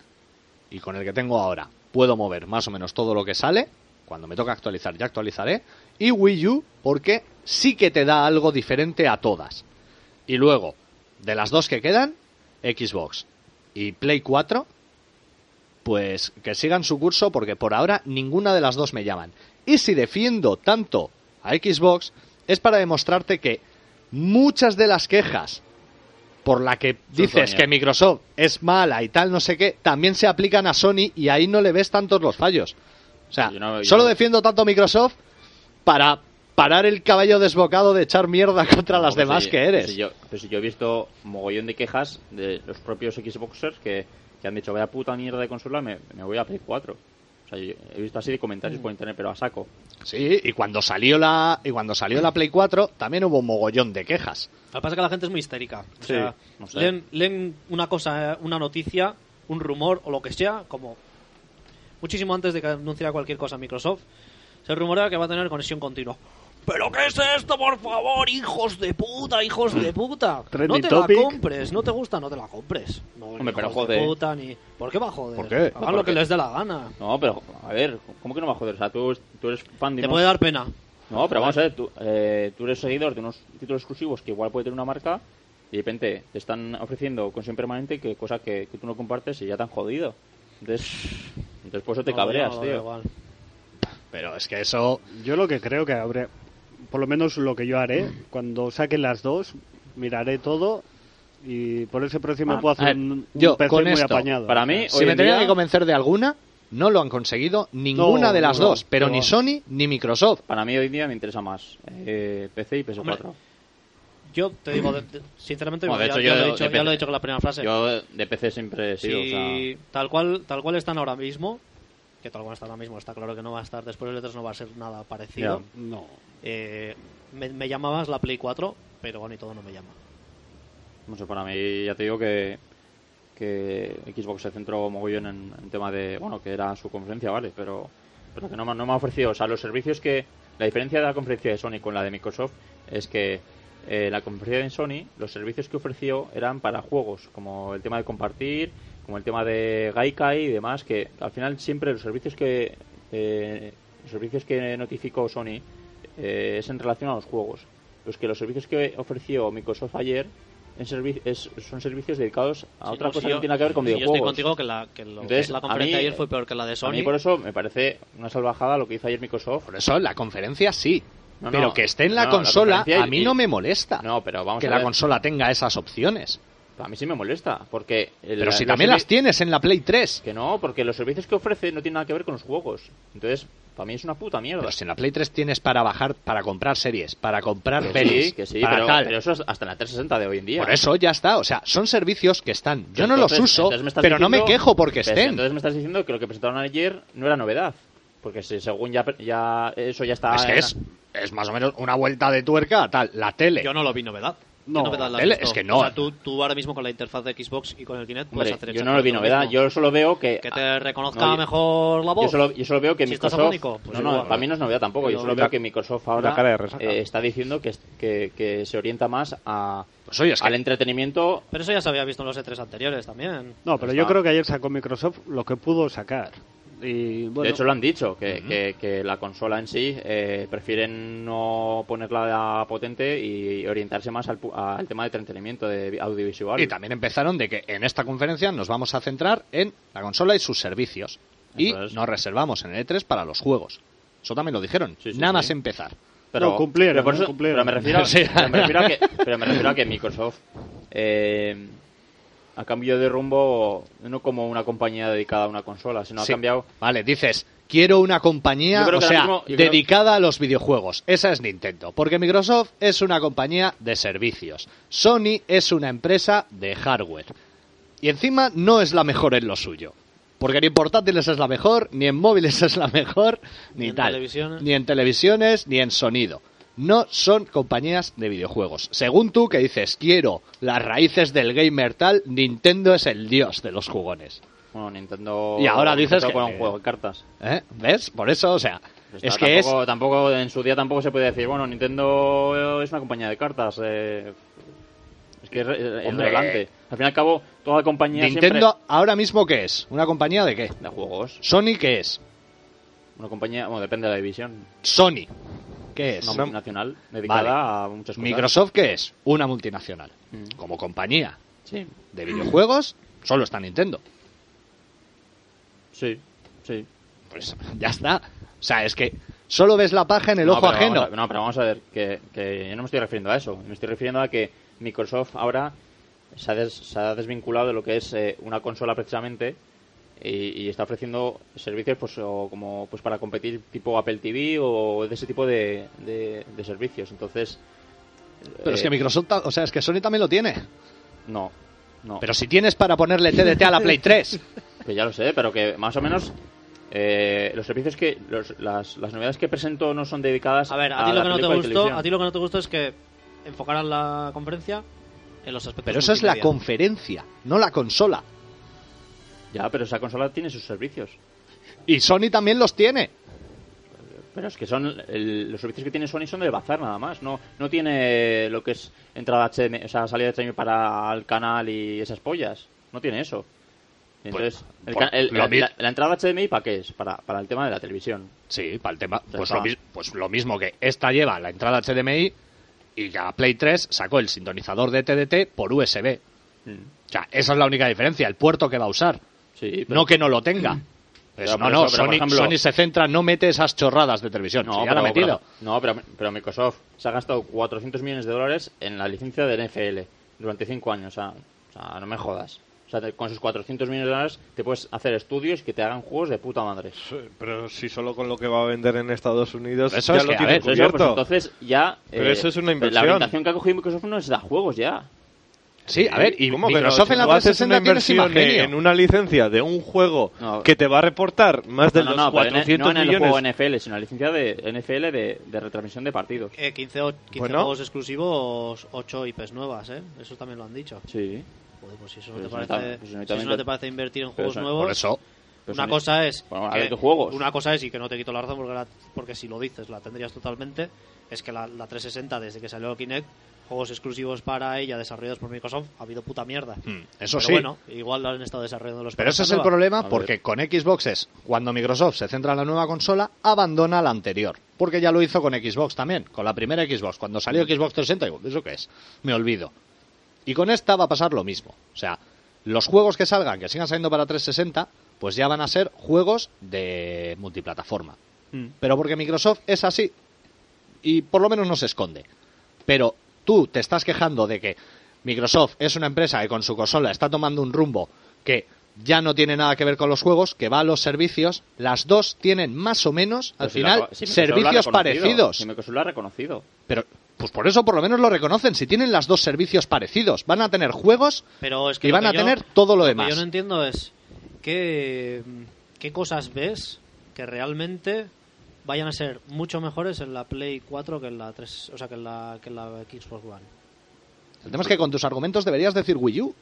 y con el que tengo ahora puedo mover más o menos todo lo que sale. Cuando me toca actualizar ya actualizaré. Y Wii U porque sí que te da algo diferente a todas. Y luego, de las dos que quedan, Xbox y Play 4, pues que sigan su curso porque por ahora ninguna de las dos me llaman. Y si defiendo tanto a Xbox es para demostrarte que muchas de las quejas por la que dices Sony. que Microsoft es mala y tal no sé qué, también se aplican a Sony y ahí no le ves tantos los fallos. O sea, no- solo no- defiendo tanto a Microsoft para parar el caballo desbocado de echar mierda contra las No, pues demás si- que pues eres. si yo, pues si yo he visto mogollón de quejas de los propios Xboxers que, que han dicho, vaya puta mierda de consola, me, me voy a Play 4. O sea, yo he visto así de comentarios Mm. por internet, pero a saco. Sí, y cuando salió la y cuando salió la Play 4 también hubo un mogollón de quejas. Lo que pasa es que la gente es muy histérica. O Sí, sea, no sé. leen, leen una cosa, una noticia, un rumor o lo que sea, como muchísimo antes de que anunciara cualquier cosa Microsoft, se rumorea que va a tener conexión continua. ¿Pero qué es esto, por favor? ¡Hijos de puta, hijos de puta! No te topic. la compres, no te gusta, no te la compres. No, Hombre, ni pero hijos joder. de puta, ni... ¿Por qué va a joder? ¿Por qué? Hagan lo Porque- que les dé la gana. No, pero, a ver, ¿cómo que no va a joder? O sea, tú, tú eres fan de Te unos- puede dar pena. No, pero vamos a ver, tú, eh, tú eres seguidor de unos títulos exclusivos que igual puede tener una marca y de repente te están ofreciendo conexión permanente que cosa que, que tú no compartes y ya te han jodido. Entonces, entonces por eso te No, cabreas, no tío. igual. Pero es que eso Yo lo que creo que habré, por lo menos lo que yo haré, cuando saquen las dos, miraré todo y por ese precio me Ah, puedo a ver, hacer un, un yo, PC con muy esto, apañado. para mí, si me día- que convencer de alguna, no lo han conseguido ninguna No, de las no, dos, pero no. ni Sony ni Microsoft. Para mí hoy día me interesa más eh, PC y PS4. Hombre, Yo te digo, de- de- sinceramente, Bueno, de ya, hecho, ya yo lo he de dicho, ya PC lo he dicho con la primera frase. Yo de PC siempre he sido, si o sea, tal cual tal cual están ahora mismo, que tal cual está ahora mismo, está claro que no va a estar después del E3 no va a ser nada parecido. No. Eh, me, me llama más la Play 4, pero bueno, y todo no me llama. no sé, para mí ya te digo que, que Xbox se centró mogollón en, en tema de, bueno, que era su conferencia, vale, pero, pero que no, no me ha ofrecido, o sea, los servicios que, la diferencia de la conferencia de Sony con la de Microsoft es que eh, la conferencia de Sony, los servicios que ofreció eran para juegos, como el tema de compartir, como el tema de Gaikai y demás, que al final siempre los servicios que eh, los servicios que notificó Sony eh, es en relación a los juegos. Los que los servicios que ofreció Microsoft ayer en servi- es- son servicios dedicados a Sí, otra no, cosa sí, que yo- no tiene que ver con sí, Yo videojuegos. estoy contigo que la, que lo Entonces, la conferencia mí- ayer fue peor que la de Sony. A mí por eso me parece una salvajada lo que hizo ayer Microsoft. Por eso la conferencia sí. No, pero no, que esté en la no, la consola a y- mí no me molesta. No, pero vamos que a la ver. consola tenga esas opciones. A mí sí me molesta, porque... el- Pero si también las tienes en la Play 3. Que no, porque los servicios que ofrece no tienen nada que ver con los juegos. Entonces, para mí es una puta mierda. Pero si en la Play 3 tienes para bajar, para comprar series, para comprar Que pelis, sí, que sí, para pero, tal. pero eso es hasta en la 360 de hoy en día. Por eso ya está. O sea, son servicios que están. Yo no los uso, pero no me quejo porque pues, estén. Entonces me estás diciendo que lo que presentaron ayer no era novedad. Porque si, según ya, ya eso ya está... es que es más o menos una vuelta de tuerca a tal. La tele. Yo no lo vi novedad. ¿Qué No, novedad visto? es que no. O sea, tú, tú ahora mismo con la interfaz de Xbox y con el Kinect puedes Hombre, hacer yo no lo vi novedad. mismo. Yo solo veo que... Que te reconozca No, yo- mejor la voz. Yo solo, yo solo veo que Si estás Microsoft... afónico, pues no, no, igual. para mí no es novedad tampoco. Yo Pero- solo veo que Microsoft ahora cara de eh, está diciendo que, que, que se orienta más a, Pues oye, es que al entretenimiento... Pero eso ya se había visto en los E3 anteriores también. No, pero Ya yo creo que ayer sacó Microsoft lo que pudo sacar. Y bueno, De hecho, lo han dicho, que, que, que la consola en sí eh, prefieren no ponerla potente y orientarse más al, pu- al tema de entretenimiento de audiovisual. Y también empezaron de que en esta conferencia nos vamos a centrar en la consola y sus servicios. Y nos reservamos en el E3 para los juegos. Eso también lo dijeron. Sí, sí, Nada sí. más empezar. pero, No, cumplieron, pero por eso- cumplieron. pero me refiero, a- Sí. pero me refiero a que, pero me refiero a que Microsoft eh, ha cambiado de rumbo no como una compañía dedicada a una consola, sino Sí. ha cambiado Vale, dices, quiero una compañía, o sea, mismo- creo- dedicada a los videojuegos. Esa es Nintendo. Porque Microsoft es una compañía de servicios. Sony es una empresa de hardware. Y encima no es la mejor en lo suyo. Porque ni en portátiles es la mejor, ni en móviles es la mejor, ni, Ni en tal. televisiones. Ni en televisiones, ni en sonido. No son compañías de videojuegos. Según tú que dices, quiero las raíces del gamer tal, Nintendo es el dios de los jugones. bueno, Nintendo Y ahora dices que- con un juego de cartas. ¿Eh? ¿Ves? Por eso, o sea, Está- es que es... tampoco, tampoco en su día tampoco se puede decir, bueno, Nintendo es una compañía de cartas. eh, es que es, irrelevante. Al fin y al cabo, toda compañía Nintendo ahora mismo qué es? ¿Una compañía de qué? de juegos. Sony qué es? Una compañía, bueno, depende de la división. Sony ¿qué es? Una multinacional dedicada a muchas cosas. Microsoft qué es? Una multinacional. Mm. Como compañía Sí, de videojuegos solo está Nintendo. sí, sí. Pues ya está. O sea, es que solo ves la paja en el No, ojo ajeno. a- no, pero vamos a ver, que, que yo no me estoy refiriendo a eso. Me estoy refiriendo a que Microsoft ahora se ha, des- se ha desvinculado de lo que es eh, una consola precisamente y, y está ofreciendo servicios pues o como pues para competir tipo Apple TV o de ese tipo de, de- de servicios. Entonces, Pero es eh, que Microsoft, ta- o sea, es que Sony también lo tiene. no, no. Pero si tienes para ponerle TDT a la Play 3. Que ya lo sé, pero que más o menos eh, los servicios que los- las, las novedades que presento no son dedicadas A ver, a ti lo que no te gustó, a ti lo que no te gustó es que enfocaran la conferencia en los aspectos Pero eso es la conferencia, no la consola. Ya, pero esa consola tiene sus servicios. Y Sony también los tiene. Pero es que son el- los servicios que tiene Sony son del bazar nada más. No, no tiene lo que es entrada HDMI, o sea, salida de HDMI para el canal y esas pollas. No tiene eso. Y Entonces, pues, el- la, mi- la- la entrada HDMI para qué es? Para, para el tema de la televisión. Sí, para el tema. Pues lo, pues lo mismo que esta lleva la entrada HDMI y la Play 3 sacó el sintonizador de TDT por USB. Mm. O sea, esa es la única diferencia, el puerto que va a usar. Sí, pero- No que no lo tenga. Pues Pero no, no, eso, Sony, ejemplo- Sony se centra, no mete esas chorradas de televisión. No, ya pero, la ha metido. pero- no pero, pero Microsoft se ha gastado 400 millones de dólares en la licencia del NFL durante 5 años. O sea, o sea, no me jodas. O sea, te- con esos 400 millones de dólares te puedes hacer estudios que te hagan juegos de puta madre. Sí, Pero si solo con lo que va a vender en Estados Unidos Eso ya es lo que, tiene ver, Pues eso, cubierto. pues entonces ya... Pero eh, eso es una La inversión. orientación que ha cogido Microsoft no es da juegos ya. Sí, a ver, y ¿Cómo que no? Microsoft en la tú haces una 360 tiene ese inversión en una licencia de un juego No. que te va a reportar más de no, los no, pero en- 400 no en el millones. juego NFL, sino en la licencia de NFL de, de retransmisión de partidos. Eh, 15, o- 15 Bueno. juegos exclusivos, 8 IPs nuevas, ¿eh? Eso también lo han dicho. Sí. Joder, pues si eso, no te eso no parece, pues si eso no te- parece invertir en juegos eso- nuevos, Por eso. Pero una cosa es Bueno, a que- ver, ¿qué juegos? una cosa es y que no te quito la razón porque, la- porque si lo dices la tendrías totalmente es que la, la 360 desde que salió el Kinect juegos exclusivos para ella desarrollados por Microsoft ha habido puta mierda Mm, Eso pero sí. bueno igual lo han estado desarrollando los Pero ese es el nueva. problema porque con Xbox es cuando Microsoft se centra en la nueva consola, abandona la anterior. Porque ya lo hizo con Xbox también, con la primera Xbox. Cuando salió Xbox 360, digo, ¿eso qué es? Me olvido. Y con esta va a pasar lo mismo. O sea, los juegos que salgan, que sigan saliendo para 360, pues ya van a ser juegos de multiplataforma. Mm. Pero porque Microsoft es así. Y por lo menos no se esconde. Pero tú te estás quejando de que Microsoft es una empresa que con su consola está tomando un rumbo que ya no tiene nada que ver con los juegos, que va a los servicios. Las dos tienen más o menos, al si final, lo servicios parecidos. Si Microsoft lo ha reconocido. Pero, pues por eso por lo menos lo reconocen. Si tienen las dos servicios parecidos, van a tener juegos Pero es que y lo van que a yo- tener todo lo que demás. yo no entiendo es qué, qué cosas ves que realmente vayan a ser mucho mejores en la Play 4 que en la 3, o sea, que en la, que en la Xbox One. El tema es que con tus argumentos deberías decir Wii U.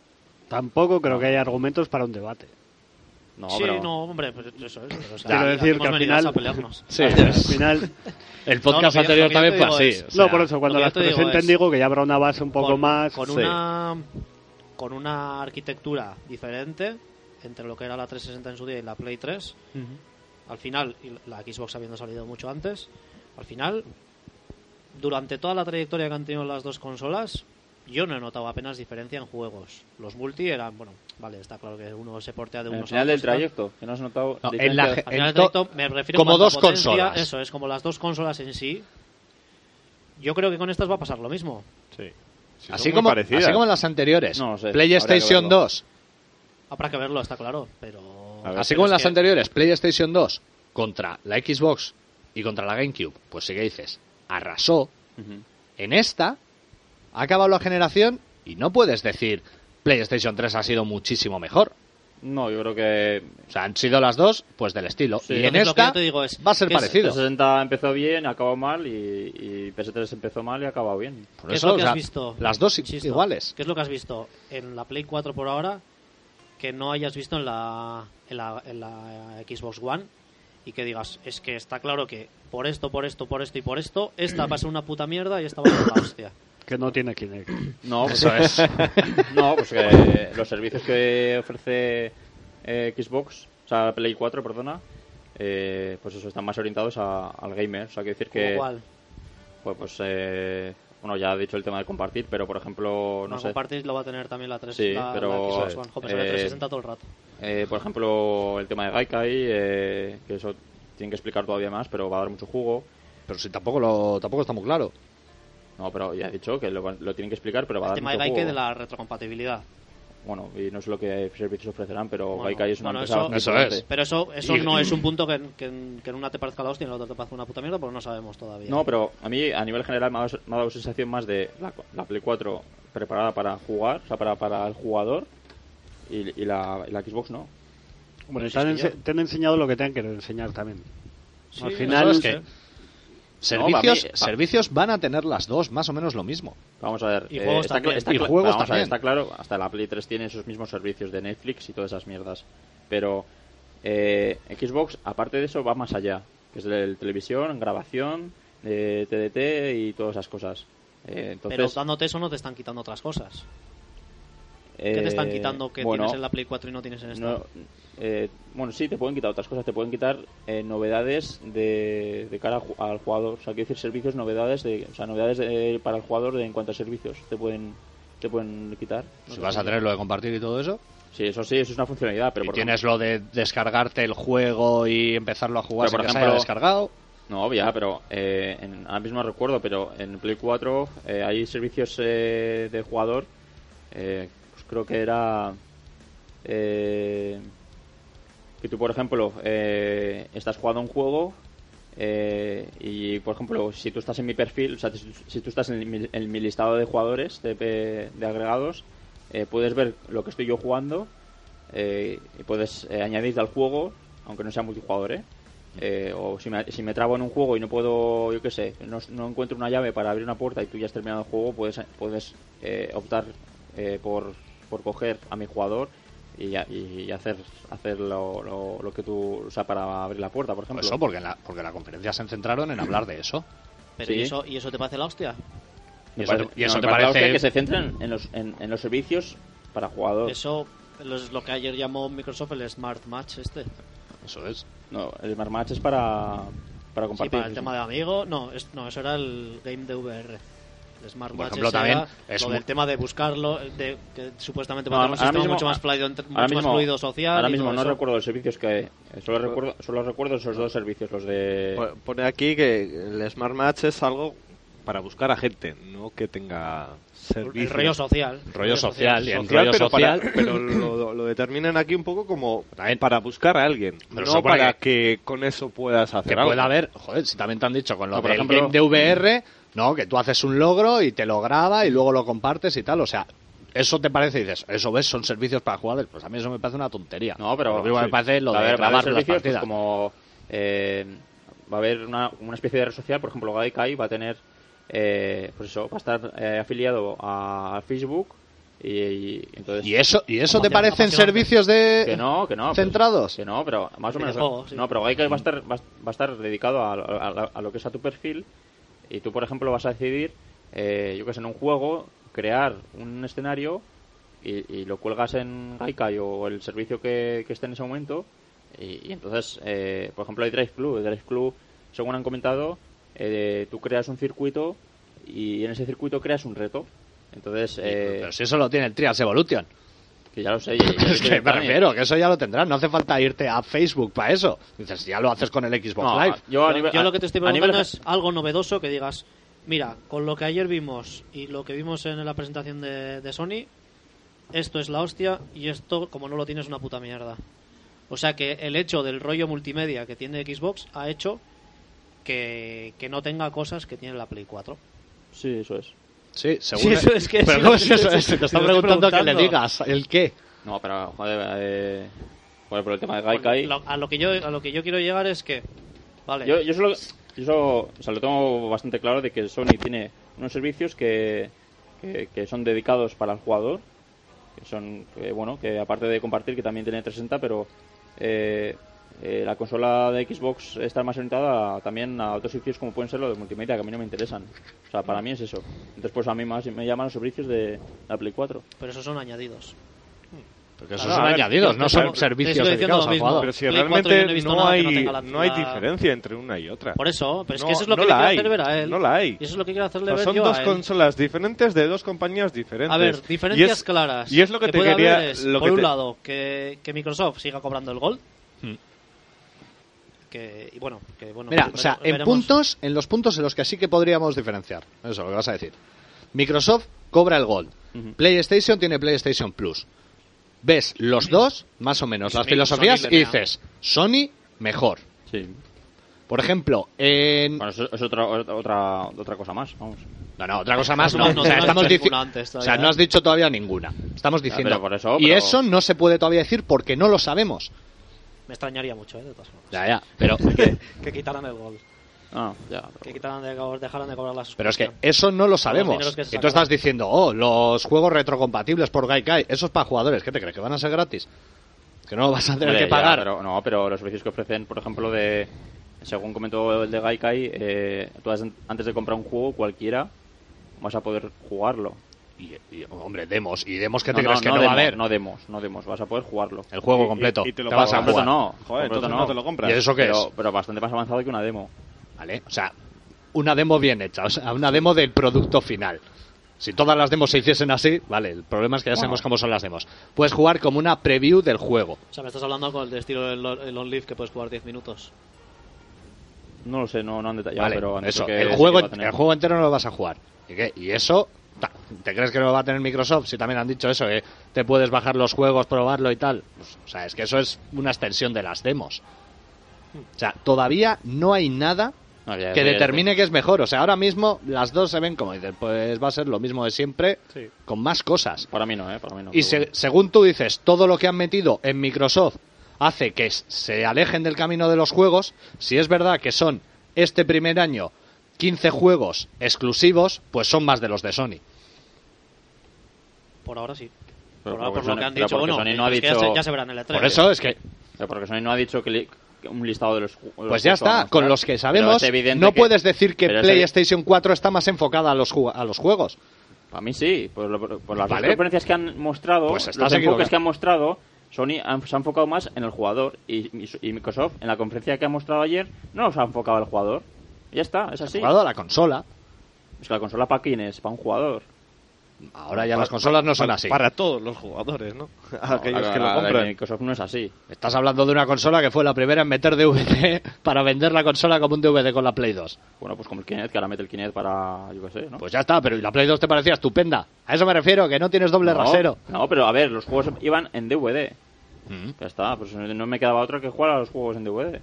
Tampoco creo que haya argumentos para un debate. No, sí, pero... no, hombre, pues eso es. pero, o sea, Quiero decir que al final- a pelearnos. Sí, Al final, el podcast No, anterior también fue así. es- o sea, no, por eso, cuando las digo presenten es- digo que ya habrá una base un poco con, más. con sí. una con una arquitectura diferente entre lo que era la 360 en su día y la Play 3 al final y la Xbox habiendo salido mucho antes al final durante toda la trayectoria que han tenido las dos consolas yo no he notado apenas diferencia en juegos los multi eran bueno vale está claro que uno se portea de uno el final del trayecto, que no has notado... No, en la- al final En del to- trayecto me refiero como dos potencia, consolas. eso es como las dos consolas en sí yo creo que con estas va a pasar lo mismo Sí. Sí, así, como, así como en las anteriores. No lo sé, PlayStation habría que verlo. 2. habrá que verlo está claro pero ver, Así como en es las que- anteriores, PlayStation 2 contra la Xbox y contra la GameCube, pues sí que dices, arrasó. Ujú. En esta, ha acabado la generación y no puedes decir PlayStation 3 ha sido muchísimo mejor. No, yo creo que... O sea, han sido las dos, pues del estilo. Sí. y en Entonces, lo que esta yo te digo es va a ser que es- parecido. 360 empezó bien, ha acabado mal y, y PS3 empezó mal y ha acabado bien. Por ¿Qué es eso, lo o que sea, has visto? las dos Insisto, iguales. ¿Qué es lo que has visto en la Play 4 por ahora que no hayas visto en la, en la, en la Xbox One? Y que digas, es que está claro que por esto, por esto, por esto y por esto, esta va a ser una puta mierda y esta va a ser la hostia. Que no tiene Kinect. No, pues, Eso es. no, pues que los servicios que ofrece eh, Xbox, o sea, Play 4, perdona, eh, pues eso, están más orientados a- al gamer. O sea, quiero decir que, cual, pues, pues eh, bueno, ya he dicho el tema de compartir, pero por ejemplo, no no sé, compartir lo va a tener también la 3 Sí, la, pero, la Xbox One. Joder, eh, 360 todo el rato. eh, por ejemplo, el tema de Gaikai, eh, que eso tienen que explicar todavía más, pero va a dar mucho jugo. Pero si tampoco, lo, tampoco está muy claro. No, pero ya he dicho que lo, lo tienen que explicar, pero va a El dar tema de mucho Gaikai jugo. de la retrocompatibilidad. Bueno, y no sé lo que servicios ofrecerán, pero Bueno, Gaikai es una bueno, empresa eso- es. Pero eso, eso Y- no es un punto que, que, en- que en una te parezca la hostia y en la otra te parezca una puta mierda, porque no sabemos todavía. No, pero a mí a nivel general me ha, dado- me ha dado sensación más de la, la Play 4 preparada para jugar, o sea, para, para el jugador, y, y la, y la Xbox no. Hombre, si te, han ense- te han enseñado lo que te han querido enseñar también. Sí, al final- es que servicios, servicios van a tener las dos más o menos lo mismo. Vamos a ver. Y eh, juegos está, también. está Y cla- juegos vamos a ver, también. está claro, hasta la Play 3 tiene esos mismos servicios de Netflix y todas esas mierdas. Pero eh, Xbox, aparte de eso, va más allá. Que es de televisión, grabación, de TDT y todas esas cosas. Eh, entonces, Pero dándote eso no te están quitando otras cosas. ¿Qué te están eh, quitando que bueno, tienes en la Play 4 y no tienes en esta? No, eh, bueno, sí, te pueden quitar otras cosas. Te pueden quitar eh, novedades de, de cara al ju- al jugador. O sea, quiero decir, servicios, novedades, de, o sea, novedades de- para el jugador de, en cuanto a servicios. Te pueden, te pueden quitar. No Si vas a tener lo de compartir y todo eso. Sí, eso sí, eso es una funcionalidad. Pero y por tienes lo de descargarte el juego y empezarlo a jugar sin por que se haya ejemplo, descargado. No, ya, pero eh, en, ahora mismo recuerdo, pero en Play 4 eh, hay servicios eh, de jugador. Creo que era. eh, que tú, por ejemplo, eh, estás jugando un juego. eh, y por ejemplo, si tú estás en mi perfil, o sea, si, tú estás en mi, en mi listado de jugadores, de, de agregados, eh, puedes ver lo que estoy yo jugando eh, y puedes eh, añadir al juego, aunque no sea multijugador, ¿eh? O si me, si me trabo en un juego y no puedo, yo qué sé, no, no encuentro una llave para abrir una puerta y tú ya has terminado el juego, puedes, puedes optar por, por coger a mi jugador y, y hacer, hacer lo, lo, lo que tú, o sea, para abrir la puerta, por ejemplo. Eso porque en, la, porque en la conferencia se centraron en hablar de eso. Pero sí. ¿y, eso, ¿y eso te parece la hostia? Y eso, parece- te- y eso no, te me parece que se centren en los, en, en los servicios para jugador. Eso es lo que ayer llamó Microsoft el Smart Match este. Eso es. No, el Smart Match es para, para Sí, compartir. para el tema de amigos. No, es- no, eso era el game de VR. El Por ejemplo, ese también era es lo del tema de buscarlo, de que supuestamente No, va a tener un ahora sistema mismo- mucho más fluido, ahora mucho más mismo- fluido social. Ahora mismo no eso. recuerdo los servicios que. Solo recuerdo, solo recuerdo esos dos servicios, los de. Po- Pone aquí que el Smart Match es algo para buscar a gente, no que tenga servicio. El rollo social. Rollo social, y social, rollo pero, para- social. pero lo, lo determinan aquí un poco como También. para buscar a alguien, Pero no para que con eso puedas hacer que algo. pueda haber, joder, si también te han dicho con lo No, por del ejemplo- game de VR, no, que tú haces un logro y te lo graba y luego lo compartes y tal, o sea, eso te parece y dices, eso ves, son servicios para jugadores, pues a mí eso me parece una tontería. No, pero. lo mismo me parece lo Va a de grabar las servicios, pues, como. eh, va a haber una, una especie de red social, por ejemplo, Gaikai va a tener. eh, pues eso, va a estar eh, afiliado a Facebook. Y, y entonces. ¿Y eso, y eso te parecen servicios de Que no, que no. pues, centrados? que no, pero más o menos. Sí. No, pero Gaikai va a estar, va, a- va a estar dedicado a, a- a lo que es a tu perfil. Y tú, por ejemplo, vas a decidir, eh, yo que sé, en un juego, crear un escenario y, y lo cuelgas en Gaikai o el servicio que, que esté en ese momento. Y, y entonces, eh, por ejemplo, hay Drive Club. El Drive Club, según han comentado, eh, tú creas un circuito y en ese circuito creas un reto. Entonces, eh, Pero si eso lo tiene el Trials Evolution. Que ya lo sé. ya- ya Es que me refiero, que eso ya lo tendrás, no hace falta irte a Facebook para eso. Dices, ya lo haces con el Xbox No, Live. yo a Yo, nivel- yo lo que te estoy nivel preguntando es algo novedoso que digas, mira, con lo que ayer vimos y lo que vimos en la presentación de, de Sony, esto es la hostia y esto, como no lo tienes, una puta mierda. O sea que el hecho del rollo multimedia que tiene Xbox ha hecho que, que no tenga cosas que tiene la Play 4. Sí, eso es. Sí, según. Sí, eso es que- Pero sí, ¿cómo sí, es eso? sí, Es te están estoy preguntando que le preguntando. digas el qué. No, pero, joder, eh, joder, por el tema de Gaikai. Lo- a, lo que yo, a lo que yo quiero llegar es que, vale, Yo, yo solo, yo solo- o sea, lo tengo bastante claro de que Sony tiene unos servicios que, que, que son dedicados para el jugador. Que son, que, bueno, que aparte de compartir, que también tiene 360, pero eh, eh, la consola de Xbox está más orientada también a otros servicios como pueden ser los de multimedia, que a mí no me interesan. O sea, para mí es eso. Entonces, pues a mí más me llaman los servicios de la Play 4. pero esos son añadidos. Porque esos Claro, son a ver, añadidos, no te- son te servicios dedicados mismo. jugador. Pero si Play 4 realmente no no, que hay, no no hay diferencia entre una y otra. Por eso, pero es que eso es lo no que quiero hacer ver a él. no la hay. Y eso es lo que quiero hacerle ver son yo dos a él. consolas diferentes de dos compañías diferentes. A ver, Y diferencias es- claras. Y es lo que, te puede quería. es, lo por que un te- lado, que, que Microsoft siga cobrando el Gold. Que, y bueno, que bueno. Mira, o sea, en puntos, en los puntos en los que sí que podríamos diferenciar. Eso, lo que vas a decir. Microsoft cobra el Gold. PlayStation tiene PlayStation Plus. Ves los dos, más o menos, las Sony- filosofías Sony y dices, Sony mejor. Sí. Por ejemplo, en... Bueno, eso es otra, otra, otra cosa más, vamos. No, no, otra cosa más. No, No, no, o sea, no has estamos antes o sea, todavía, no has ¿eh? dicho todavía ninguna. Estamos diciendo. pero por eso, Y eso no se puede todavía decir porque no lo sabemos. Me extrañaría mucho, ¿eh? De todas formas. Ya, ya. Pero, que, que quitaran el Gold. Ah, ya. Que quitaran de, dejaran de cobrar la pero es que eso no lo sabemos. que Y tú estás diciendo, oh, los juegos retrocompatibles por Gaikai, eso es para jugadores. ¿Qué te crees? ¿Que van a ser gratis? ¿Que no lo vas a tener que ya, pagar? pero, no, pero los servicios que ofrecen, por ejemplo, de según comentó el de Gaikai, eh, tú has- antes de comprar un juego cualquiera vas a poder jugarlo. Y, y, hombre, demos. ¿Y demos qué te no, crees no, que no no, va a demos, haber? No demos, no demos, vas a poder jugarlo. El juego completo. y te lo vas a jugar. No, Joder, completo no. no te lo compras. ¿Y eso qué pero, es? pero bastante más avanzado que una demo. ¿Vale? O sea, una demo bien hecha. O sea, una demo del producto final. Si todas las demos se hiciesen así, vale, el problema es que ya Bueno. sabemos cómo son las demos. Puedes jugar como una preview del juego. O sea, me estás hablando con el de estilo del el On Live que puedes jugar 10 minutos. No lo sé, no, no han detallado, Vale, pero han eso, que el juego, que el juego entero no lo vas a jugar. ¿Y qué? Y eso, ¿te crees que no lo va a tener Microsoft? Si también han dicho eso, que te puedes bajar los juegos, probarlo y tal. Pues, o sea, es que eso es una extensión de las demos. O sea, todavía no hay nada No, ya, que ya, ya, determine que es mejor. O sea, ahora mismo las dos se ven como dices, pues va a ser lo mismo de siempre, Sí. con más cosas. Para mí no, ¿eh? Para mí no. Y se- bueno. según tú dices, todo lo que han metido en Microsoft hace que se alejen del camino de los juegos. Si es verdad que son este primer año 15 juegos exclusivos, pues son más de los de Sony. Por ahora sí. Pero por ahora, por lo Sony- que han dicho, bueno, Sony no ha ya, dicho- se, ya se verán en el E3. Por eso es que, Pero porque Sony no ha dicho que, li- un listado de los ju- de los pues ya a está, con los que sabemos, no que- puedes decir que PlayStation 4 está más enfocada a los, a los juegos. Para mí sí, por, lo- por las Vale. dos conferencias que han mostrado, Pues los enfoques que han mostrado, Sony han- se ha enfocado más en el jugador y, y- y Microsoft en la conferencia que ha mostrado ayer no se ha enfocado al jugador. Y ya está, es así. Enfocado a la consola. Es que la consola para quién es, para un jugador. Ahora ya las consolas no son Para- así. Para todos los jugadores, ¿no? Aquellos La- que lo compran. Microsoft no es así. Estás hablando de una consola que fue la primera en meter DVD para vender la consola como un DVD con la Play 2. Bueno, pues como el Kinect, que ahora mete el Kinect para, yo qué sé, ¿no? Pues ya está, pero ¿y la Play 2 te parecía estupenda? A eso me refiero, que no tienes doble no, rasero. No, pero a ver, los juegos iban en DVD. Mm. Ya está, pues no me quedaba otra que jugar a los juegos en DVD.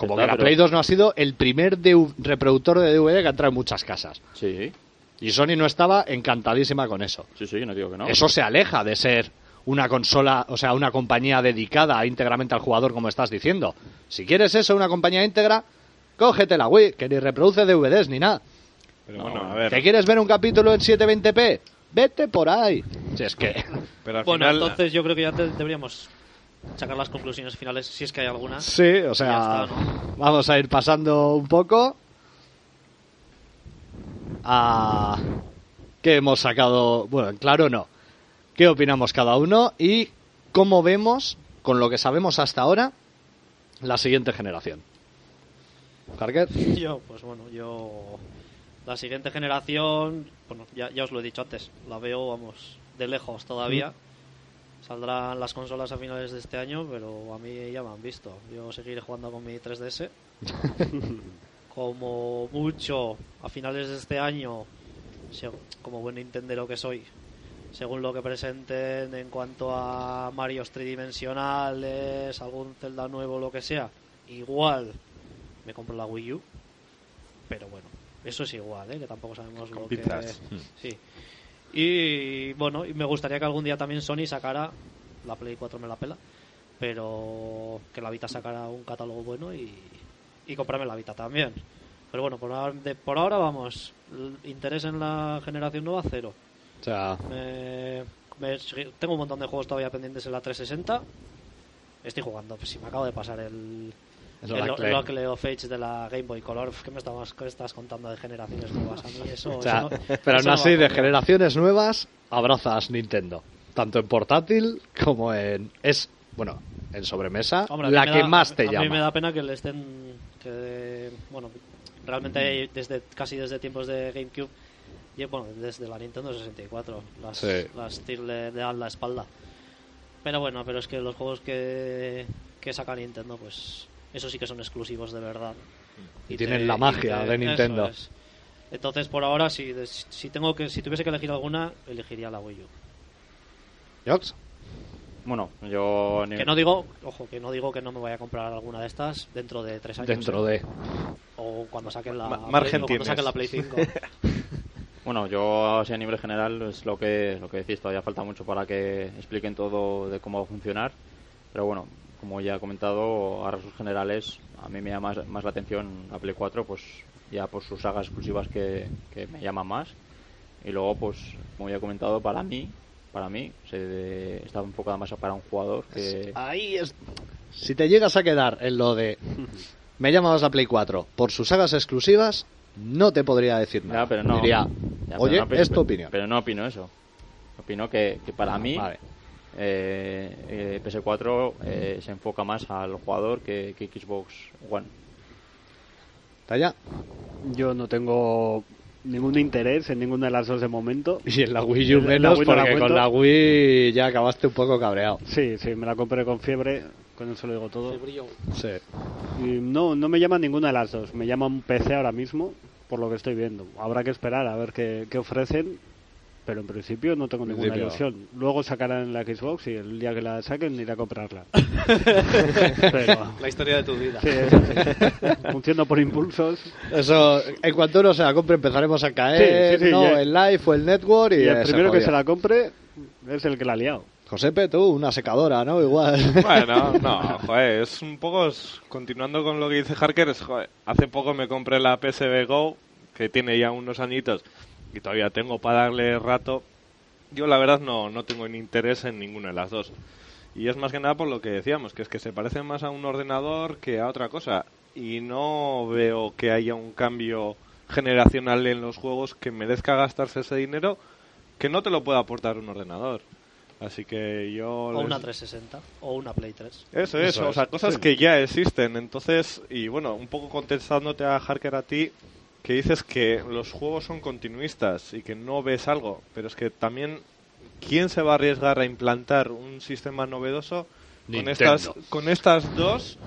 Como que la pero- Play 2 no ha sido el primer DV reproductor de DVD que ha entrado en muchas casas. Sí, Y Sony no estaba encantadísima con eso. sí, sí, no digo que no. Eso se aleja de ser una consola, o sea, una compañía dedicada íntegramente al jugador, como estás diciendo. Si quieres eso, una compañía íntegra, cógete la Wii, que ni reproduce DVDs ni nada. Pero No, bueno, a ¿Te ver. quieres ver un capítulo en 720p? Vete por ahí. Si es que... Pero al Bueno, final, entonces yo creo que ya te- deberíamos sacar las conclusiones finales, si es que hay alguna. Sí, o sea, Ya está, ¿no? vamos a ir pasando un poco a qué hemos sacado, bueno, en claro no, qué opinamos cada uno y cómo vemos, con lo que sabemos hasta ahora, la siguiente generación. Carker, Yo, pues bueno, yo. La siguiente generación, bueno, ya, ya os lo he dicho antes, la veo, vamos, de lejos todavía. Saldrán las consolas a finales de este año, pero a mí ya me han visto. Yo seguiré jugando con mi 3DS. como mucho, a finales de este año, como buen Nintendero que soy, según lo que presenten en cuanto a Marios tridimensionales, algún Zelda nuevo, lo que sea, igual me compro la Wii U. Pero bueno, eso es igual, ¿eh? que tampoco sabemos Con lo que... pizzas. Sí. Y bueno, y me gustaría que algún día también Sony sacara, la Play 4 me la pela, pero que la Vita sacara un catálogo bueno y, y comprarme la Vita también. Pero bueno, por ahora, de- por ahora vamos, interés en la generación nueva cero. o sea, Me- me- tengo un montón de juegos todavía pendientes en la 360. Estoy jugando, pues si me acabo de pasar el, el, el Clay. Oakley of Age de la Game Boy Color. ¿Qué me estabas, qué estás contando de generaciones nuevas? A mí eso, o sea, eso no- pero aún no así, de generaciones nuevas, abrazas Nintendo. Tanto en portátil como en... Es, bueno, en sobremesa, Hombre, a la que da- más te a llama. mí me da pena que le estén. Que, bueno, realmente desde casi desde tiempos de GameCube. Y bueno, desde la Nintendo 64. Las, Sí. las le dan la espalda. Pero bueno, pero es que los juegos que, que saca Nintendo, pues. Eso sí que son exclusivos de verdad. Y tienen la magia de Nintendo. es. Entonces, por ahora, si, si tengo que si tuviese que elegir alguna, elegiría la Wii U. Jox, Bueno, yo... ni- Que no digo, ojo, que no digo que no me vaya a comprar alguna de estas dentro de tres años. dentro ¿eh? de... O cuando saquen la, Ma- Play- margen o cuando saquen la Play 5. Bueno, yo así a nivel general es lo que lo que decís, todavía falta mucho para que expliquen todo de cómo va a funcionar, pero bueno, como ya he comentado, a rasgos generales a mí me llama más, más la atención la Play 4, pues ya por sus sagas exclusivas que, que me llaman más y luego pues como ya he comentado para mí para mí se está enfocada más para un jugador que Ahí es... Si te llegas a quedar en lo de... Me llama más la Play 4 por sus sagas exclusivas, no te podría decir nada. Ya, pero no. Diría, Ya, pero oye, no, pero- es tu opinión. Pero no opino eso. Opino que, que para mí Vale. Eh, eh, PS4 eh, se enfoca más al jugador que, que Xbox One. ¿Talla? Yo no tengo ningún interés en ninguna de las dos de momento. Y en la Wii U menos, Wii no la porque con cuento. la Wii ya acabaste un poco cabreado. Sí, sí, me la compré con fiebre, con eso lo digo todo. Sí. Y no, no me llama ninguna de las dos. Me llama un PC ahora mismo, por lo que estoy viendo. Habrá que esperar a ver qué, qué ofrecen, pero en principio no tengo ninguna Principio. ilusión. Luego sacarán la Xbox y el día que la saquen iré a comprarla. pero, la historia de tu vida. sí. Funciono por impulsos. Eso, en cuanto uno se la compre empezaremos a caer, Sí, sí, sí, ¿no? El live o el network y, Y el eh, primero que se la compre es el que la ha liado. Josepe, tú, una secadora, ¿no? Igual. Bueno, no, joder, es un poco, continuando con lo que dice Harker, es, joder, hace poco me compré la PSV Go, que tiene ya unos añitos, y todavía tengo para darle rato. Yo la verdad no, no tengo ni interés en ninguna de las dos. Y es más que nada por lo que decíamos, que es que se parecen más a un ordenador que a otra cosa. Y no veo que haya un cambio generacional en los juegos que merezca gastarse ese dinero que no te lo pueda aportar un ordenador. Así que yo... O les- una 360 o una Play 3. eso, eso, Eso o sea, es, cosas sí. que ya existen. Entonces, y bueno, un poco contestándote a Harker a ti, que dices que los juegos son continuistas y que no ves algo, pero es que también, ¿quién se va a arriesgar a implantar un sistema novedoso con estas, con estas dos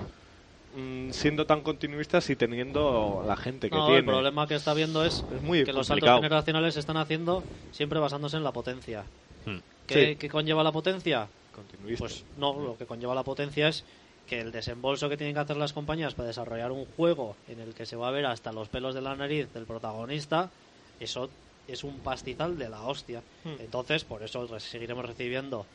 mm, siendo tan continuistas y teniendo la gente que No, tiene? el problema que está viendo es, Es muy que los saltos generacionales se están haciendo siempre basándose en la potencia. Hmm. ¿Qué, Sí. qué conlleva la potencia? Continuistas. Pues no, lo que conlleva la potencia es que el desembolso que tienen que hacer las compañías para desarrollar un juego en el que se va a ver hasta los pelos de la nariz del protagonista, eso es un pastizal de la hostia. Hmm. Entonces, por eso re- seguiremos recibiendo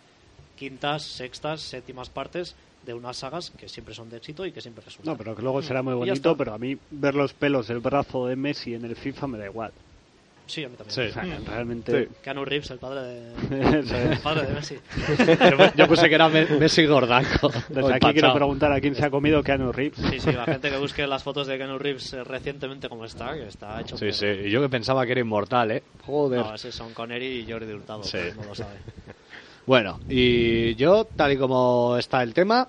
quintas, sextas, séptimas partes de unas sagas que siempre son de éxito y que siempre resultan. No, pero que luego será muy Y ya bonito, pero a mí ver los pelos del brazo de Messi en el FIFA me da igual. Sí, a mí también. Sí. O sea, realmente... Sí. Keanu Reeves, el padre de, Eso el padre de Messi. Yo, yo puse que era Me- Messi Gordanco. Desde aquí quiero preguntar a quién se ha comido Keanu Reeves. Sí, sí, la gente que busque las fotos de Keanu Reeves eh, recientemente como está, que está hecho Sí, sí. Y yo que pensaba que era inmortal, ¿eh? Joder. No, ese son Connery y Jordi Hurtado, Sí. no lo sabe. Bueno, y yo, tal y como está el tema,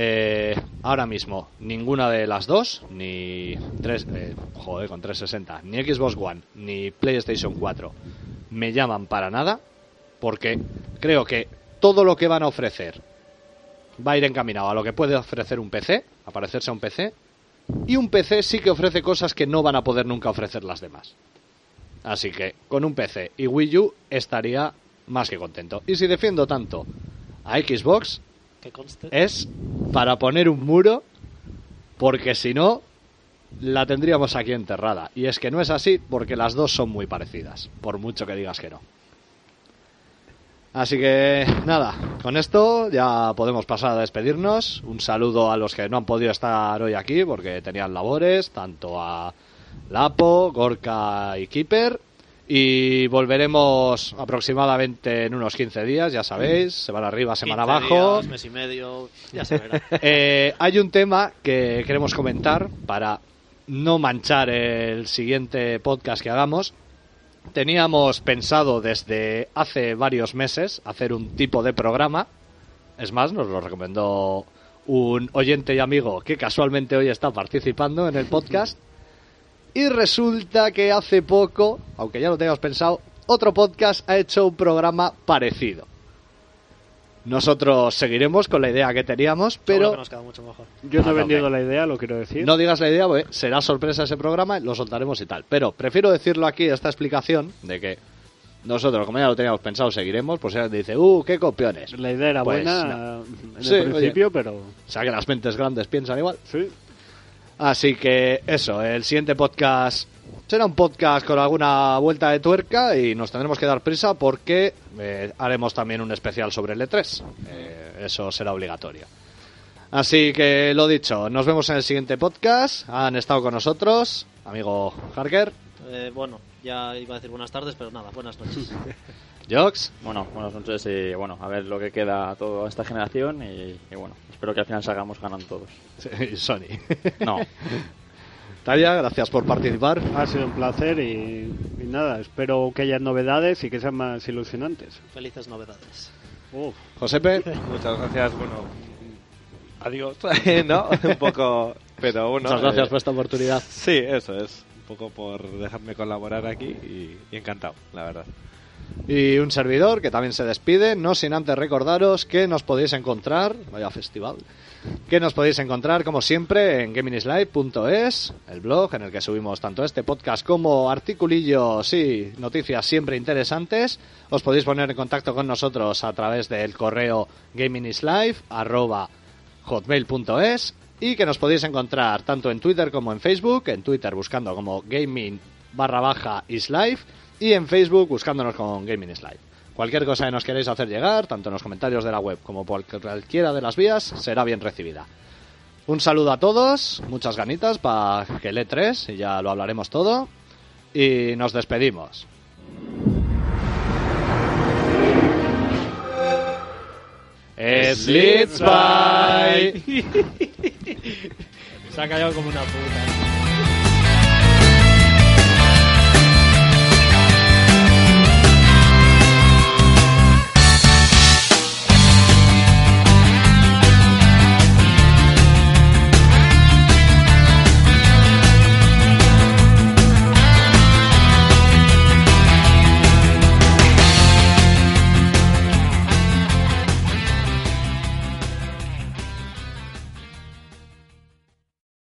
eh, ahora mismo ninguna de las dos, ni tres, eh, joder, con 360, ni Xbox One, ni PlayStation 4, me llaman para nada, porque creo que todo lo que van a ofrecer va a ir encaminado a lo que puede ofrecer un PC, a parecerse a un PC, y un PC sí que ofrece cosas que no van a poder nunca ofrecer las demás. Así que con un PC y Wii U estaría más que contento. Y si defiendo tanto a Xbox Es para poner un muro, porque si no, la tendríamos aquí enterrada. Y es que no es así porque las dos son muy parecidas, por mucho que digas que no. Así que nada, con esto ya podemos pasar a despedirnos. Un saludo a los que no han podido estar hoy aquí porque tenían labores, tanto a Lapo, Gorka y Keeper. Y volveremos aproximadamente en unos 15 días, ya sabéis, semana arriba, semana 15 abajo. días, mes y medio, ya se verá. Eh, hay un tema que queremos comentar para no manchar el siguiente podcast que hagamos. Teníamos pensado desde hace varios meses hacer un tipo de programa. Es más, nos lo recomendó un oyente y amigo que casualmente hoy está participando en el podcast. Y resulta que hace poco, aunque ya lo teníamos pensado, otro podcast ha hecho un programa parecido. Nosotros seguiremos con la idea que teníamos, pero que nos queda mucho mejor. Yo no Ah, he no, vendido la idea, lo quiero decir. no digas la idea, porque será sorpresa ese programa, lo soltaremos y tal. Pero prefiero decirlo aquí, esta explicación, de que nosotros, como ya lo teníamos pensado, seguiremos, pues ya dice, uh, qué copiones. La idea era Pues, buena no. en el Sí, oye. principio, pero O sea que las mentes grandes piensan igual. sí. Así que eso, el siguiente podcast será un podcast con alguna vuelta de tuerca y nos tendremos que dar prisa porque eh, haremos también un especial sobre el E3. Eh, eso será obligatorio. Así que lo dicho, nos vemos en el siguiente podcast. Han estado con nosotros, amigo Harker, Eh, bueno, ya iba a decir buenas tardes, pero nada, buenas noches. Jox, Bueno, buenas noches y bueno, a ver lo que queda toda esta generación y, y bueno, espero que al final salgamos ganando todos. y Sony. No, Talia, gracias por participar. Ha sido un placer y, y nada, espero que haya novedades y que sean más ilusionantes. Felices novedades. Uf. Josepe, Muchas gracias, bueno, adiós, ¿no? Un poco, pero bueno. muchas gracias eh, por esta oportunidad. Sí, eso es, un poco por dejarme colaborar aquí y, y encantado, la verdad. Y un servidor que también se despide, no sin antes recordaros que nos podéis encontrar, vaya festival, que nos podéis encontrar como siempre en gaminislive.es, el blog en el que subimos tanto este podcast como articulillos y noticias siempre interesantes. Os podéis poner en contacto con nosotros a través del correo gaminislive@hotmail.es y que nos podéis encontrar tanto en Twitter como en Facebook, en Twitter buscando como gaming barra baja is live y en Facebook buscándonos con Gaming is Live. Cualquier cosa que nos queréis hacer llegar, tanto en los comentarios de la web como por cualquiera de las vías, será bien recibida. Un saludo a todos, muchas ganitas para que el E3 y ya lo hablaremos todo. Y nos despedimos. Slits by. Se ha callado como una puta.